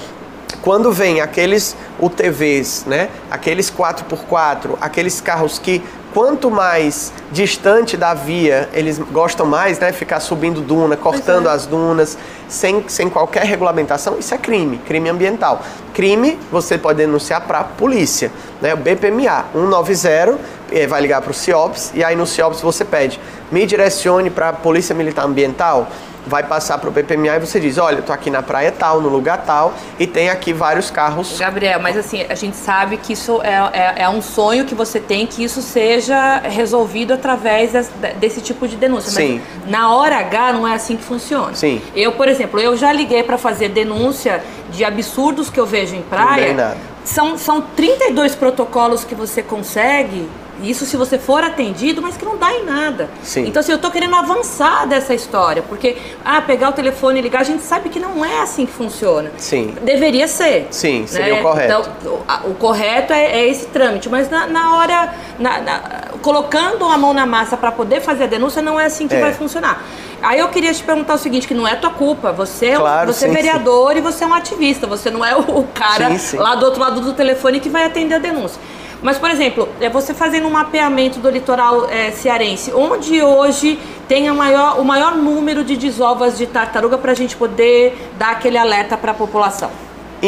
quando vem aqueles UTVs, né, aqueles 4x4, aqueles carros que quanto mais distante da via eles gostam mais, né, ficar subindo duna, cortando é. as dunas, sem, sem qualquer regulamentação, isso é crime, crime ambiental. Crime você pode denunciar para a polícia, né, o BPMA 190 eh, vai ligar para o CIOPS e aí no CIOPS você pede, me direcione para a Polícia Militar Ambiental, vai passar para o PPMA e você diz, olha, eu tô aqui na praia tal, no lugar tal, e tem aqui vários carros. Gabriel, mas assim, a gente sabe que isso é, é, é um sonho que você tem, que isso seja resolvido através desse, desse tipo de denúncia. Sim. Mas na hora H não é assim que funciona. Sim. Eu, por exemplo, eu já liguei para fazer denúncia de absurdos que eu vejo em praia. Não nada. São, são 32 protocolos que você consegue isso se você for atendido, mas que não dá em nada. Sim. Então, assim, eu tô querendo avançar dessa história, porque, ah, pegar o telefone e ligar, a gente sabe que não é assim que funciona. Sim. Deveria ser. Sim, né? seria o correto. Então, o, o correto é, é, esse trâmite, mas na, na hora, na, na, colocando a mão na massa para poder fazer a denúncia, não é assim que É. vai funcionar. Aí eu queria te perguntar o seguinte, que não é tua culpa, você, é Claro, você é sim, vereador e você é um ativista, você não é o, cara Sim, sim. lá do outro lado do telefone que vai atender a denúncia. Mas, por exemplo, é você fazendo um mapeamento do litoral é, cearense, onde hoje tem maior, o maior número de desovas de tartaruga para a gente poder dar aquele alerta para a população?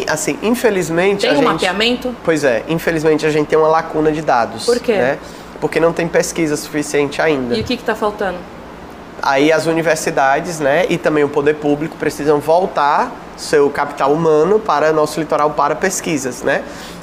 Assim, infelizmente Tem um gente... mapeamento? Pois é, infelizmente a gente tem uma lacuna de dados. Por quê? Né? Porque não tem pesquisa suficiente ainda. E o que está faltando? Aí as universidades, né, e também o poder público precisam voltar seu capital humano para nosso litoral para pesquisas, né?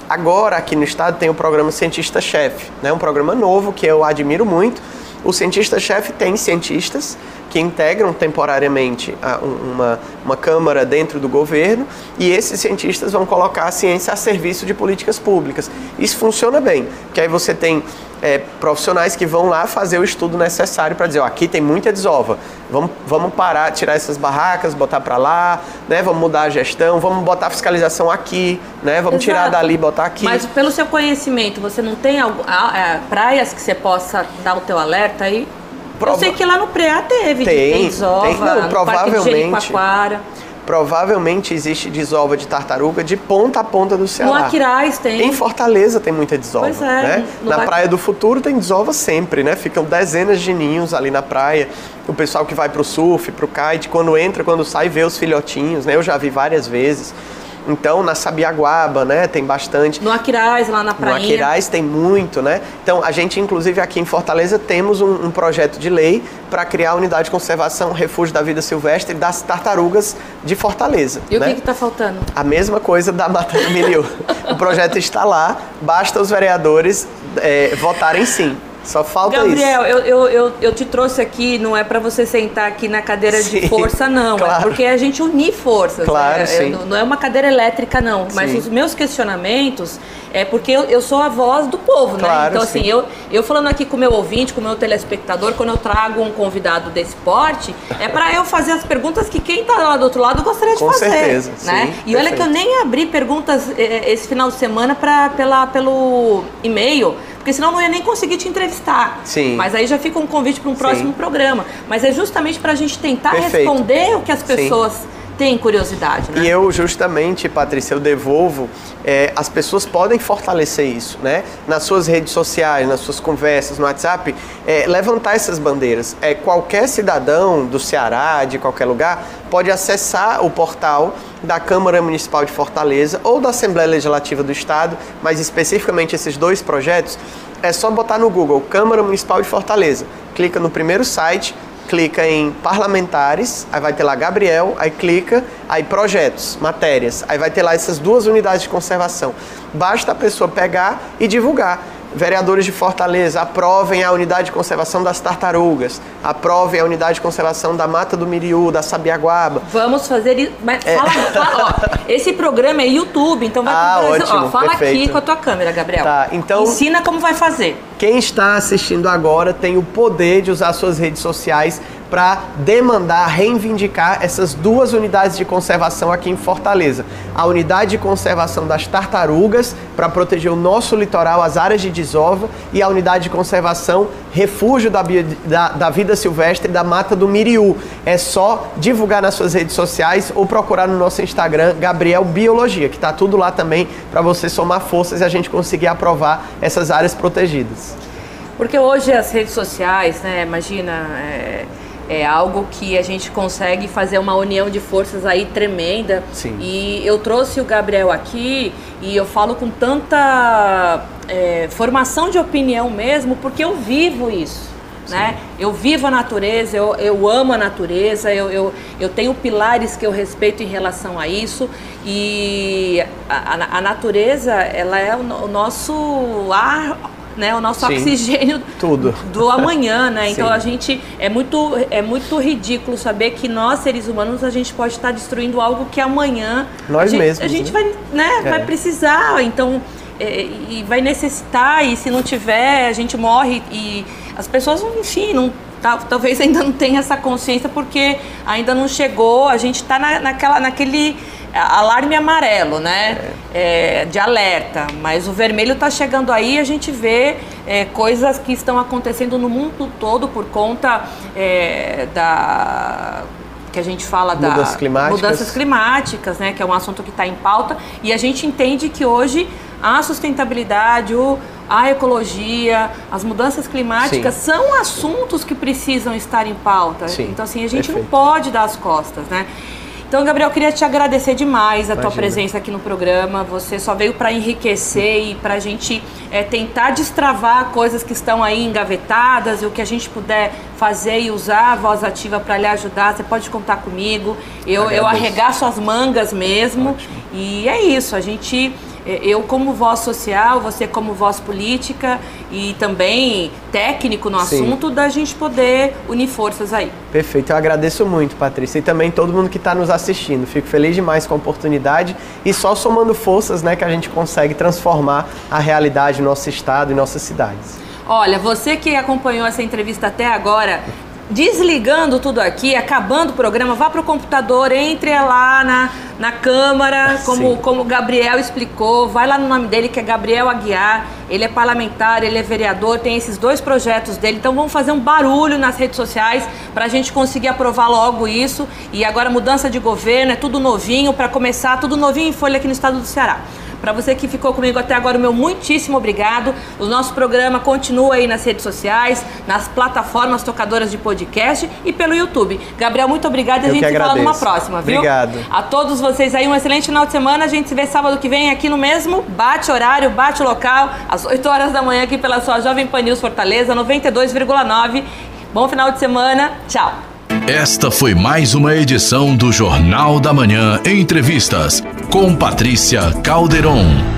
Agora aqui no estado tem o programa Cientista-Chefe, né, um programa novo que eu admiro muito. O cientista-chefe tem cientistas que integram temporariamente uma, uma Câmara dentro do governo e esses cientistas vão colocar a ciência a serviço de políticas públicas. Isso funciona bem, porque aí você tem é, profissionais que vão lá fazer o estudo necessário para dizer, ó, aqui tem muita desova, vamos, vamos parar, tirar essas barracas, botar para lá, né, vamos mudar a gestão, vamos botar a fiscalização aqui, né, vamos Exato. tirar dali e botar aqui. Mas pelo seu conhecimento, você não tem algo, praias que você possa dar o teu alerta aí? Prova... Eu sei que lá no Preá teve, tem, tem desova, tem, não, provavelmente, provavelmente existe desova de tartaruga de ponta a ponta do Ceará. No Aquiraz tem. Em Fortaleza tem muita desova. Pois é. Né? Na Praia do Futuro tem desova sempre, né? Ficam dezenas de ninhos ali na praia. O pessoal que vai para o surf, para o kite, quando entra, quando sai, vê os filhotinhos, né? Eu já vi várias vezes. Então, na Sabiaguaba, né, tem bastante. No Aquiraz, lá na praia. No Aquiraz tem muito, né? Então, a gente, inclusive, aqui em Fortaleza, temos um, um projeto de lei para criar a unidade de conservação refúgio da vida silvestre das tartarugas de Fortaleza. E né? o que está faltando? A mesma coisa da Mata do o projeto está lá, basta os vereadores é, votarem sim. Só falta Gabriel, isso. Gabriel, eu, eu, eu te trouxe aqui, não é para você sentar aqui na cadeira sim, de força, não. É claro. É porque a gente unir forças. Claro, né? sim. não é uma cadeira elétrica, não. Mas sim. os meus questionamentos é porque eu, eu sou a voz do povo, né? claro, né? Então, assim, eu, eu falando aqui com o meu ouvinte, com o meu telespectador, quando eu trago um convidado desse porte, é para eu fazer as perguntas que quem está lá do outro lado gostaria de com fazer. Certeza, né? Sim, e olha que eu nem abri perguntas eh, esse final de semana pra, pela, pelo e-mail porque senão não ia nem conseguir te entrevistar. Sim. Mas aí já fica um convite para um próximo Sim. programa. Mas é justamente para a gente tentar Perfeito. responder o que as pessoas Sim. Têm curiosidade. Né? E eu justamente, Patrícia, eu devolvo. É, as pessoas podem fortalecer isso, né? Nas suas redes sociais, nas suas conversas, no WhatsApp, é, levantar essas bandeiras. É, qualquer cidadão do Ceará, de qualquer lugar, pode acessar o portal da Câmara Municipal de Fortaleza ou da Assembleia Legislativa do Estado, mas especificamente esses dois projetos, é só botar no Google Câmara Municipal de Fortaleza. Clica no primeiro site, clica em parlamentares, aí vai ter lá Gabriel, aí clica, aí projetos, matérias, aí vai ter lá essas duas unidades de conservação. Basta a pessoa pegar e divulgar vereadores de Fortaleza, aprovem a unidade de conservação das tartarugas, aprovem a unidade de conservação da Mata do Miriú, da Sabiaguaba. Vamos fazer isso. Mas é. fala, fala ó, esse programa é YouTube, então vai ah, ótimo, ó, Fala perfeito. aqui com a tua câmera, Gabriel. Tá, então. Ensina como vai fazer. Quem está assistindo agora tem o poder de usar suas redes sociais para demandar, reivindicar essas duas unidades de conservação aqui em Fortaleza. A unidade de conservação das tartarugas, para proteger o nosso litoral, as áreas de desova, e a unidade de conservação refúgio da, da, da vida silvestre da Mata do Miriú. É só divulgar nas suas redes sociais ou procurar no nosso Instagram, Gabriel Biologia, que está tudo lá também para você somar forças e a gente conseguir aprovar essas áreas protegidas. Porque hoje as redes sociais, né, imagina... É é algo que a gente consegue fazer uma união de forças aí tremenda. Sim. E eu trouxe o Gabriel aqui e eu falo com tanta é, formação de opinião mesmo, porque eu vivo isso. Né? Eu vivo a natureza, eu, eu amo a natureza, eu, eu, eu tenho pilares que eu respeito em relação a isso e a, a, a natureza ela é o, o nosso ar né, o nosso Sim, oxigênio tudo. do amanhã, né? Então Sim. a gente é muito é muito ridículo saber que nós seres humanos a gente pode estar destruindo algo que amanhã nós a gente, mesmos a gente né? vai, né, é. vai precisar, então é, e vai necessitar e se não tiver a gente morre e as pessoas enfim não talvez ainda não tenha essa consciência porque ainda não chegou a gente está na, naquela naquele alarme amarelo, né? É. É, de alerta. Mas o vermelho está chegando aí, a gente vê é, coisas que estão acontecendo no mundo todo por conta é, da que a gente fala da mudanças climáticas. mudanças climáticas, né? Que é um assunto que está em pauta e a gente entende que hoje a sustentabilidade, o, a ecologia, as mudanças climáticas Sim. são assuntos que precisam estar em pauta. Sim, então, assim, a gente perfeito. não pode dar as costas, né? Então, Gabriel, eu queria te agradecer demais a Imagina. tua presença aqui no programa. Você só veio para enriquecer e para a gente é, tentar destravar coisas que estão aí engavetadas e o que a gente puder fazer e usar a voz ativa para lhe ajudar. Você pode contar comigo. Eu, eu arregaço as mangas mesmo. Ótimo. E é isso. A gente eu como voz social, você como voz política e também técnico no Sim. assunto, da gente poder unir forças aí. Perfeito, eu agradeço muito, Patrícia, e também todo mundo que está nos assistindo. Fico feliz demais com a oportunidade e só somando forças né, que a gente consegue transformar a realidade do nosso estado e nossas cidades. Olha, você que acompanhou essa entrevista até agora, desligando tudo aqui, acabando o programa, vá para o computador, entre lá na, na Câmara, como, como o Gabriel explicou, vai lá no nome dele, que é Gabriel Aguiar, ele é parlamentar, ele é vereador, tem esses dois projetos dele, então vamos fazer um barulho nas redes sociais para a gente conseguir aprovar logo isso, e agora mudança de governo, é tudo novinho, para começar, tudo novinho em folha aqui no estado do Ceará. Para você que ficou comigo até agora, o meu muitíssimo obrigado. O nosso programa continua aí nas redes sociais, nas plataformas tocadoras de podcast e pelo YouTube. Gabriel, muito obrigado e a gente se fala numa próxima, viu? Obrigado. A todos vocês aí, um excelente final de semana. A gente se vê sábado que vem aqui no mesmo bate horário, bate local, às 8 horas da manhã aqui pela sua Jovem Pan News Fortaleza 92,9. Bom final de semana. Tchau. Esta foi mais uma edição do Jornal da Manhã Entrevistas com Patrícia Calderon.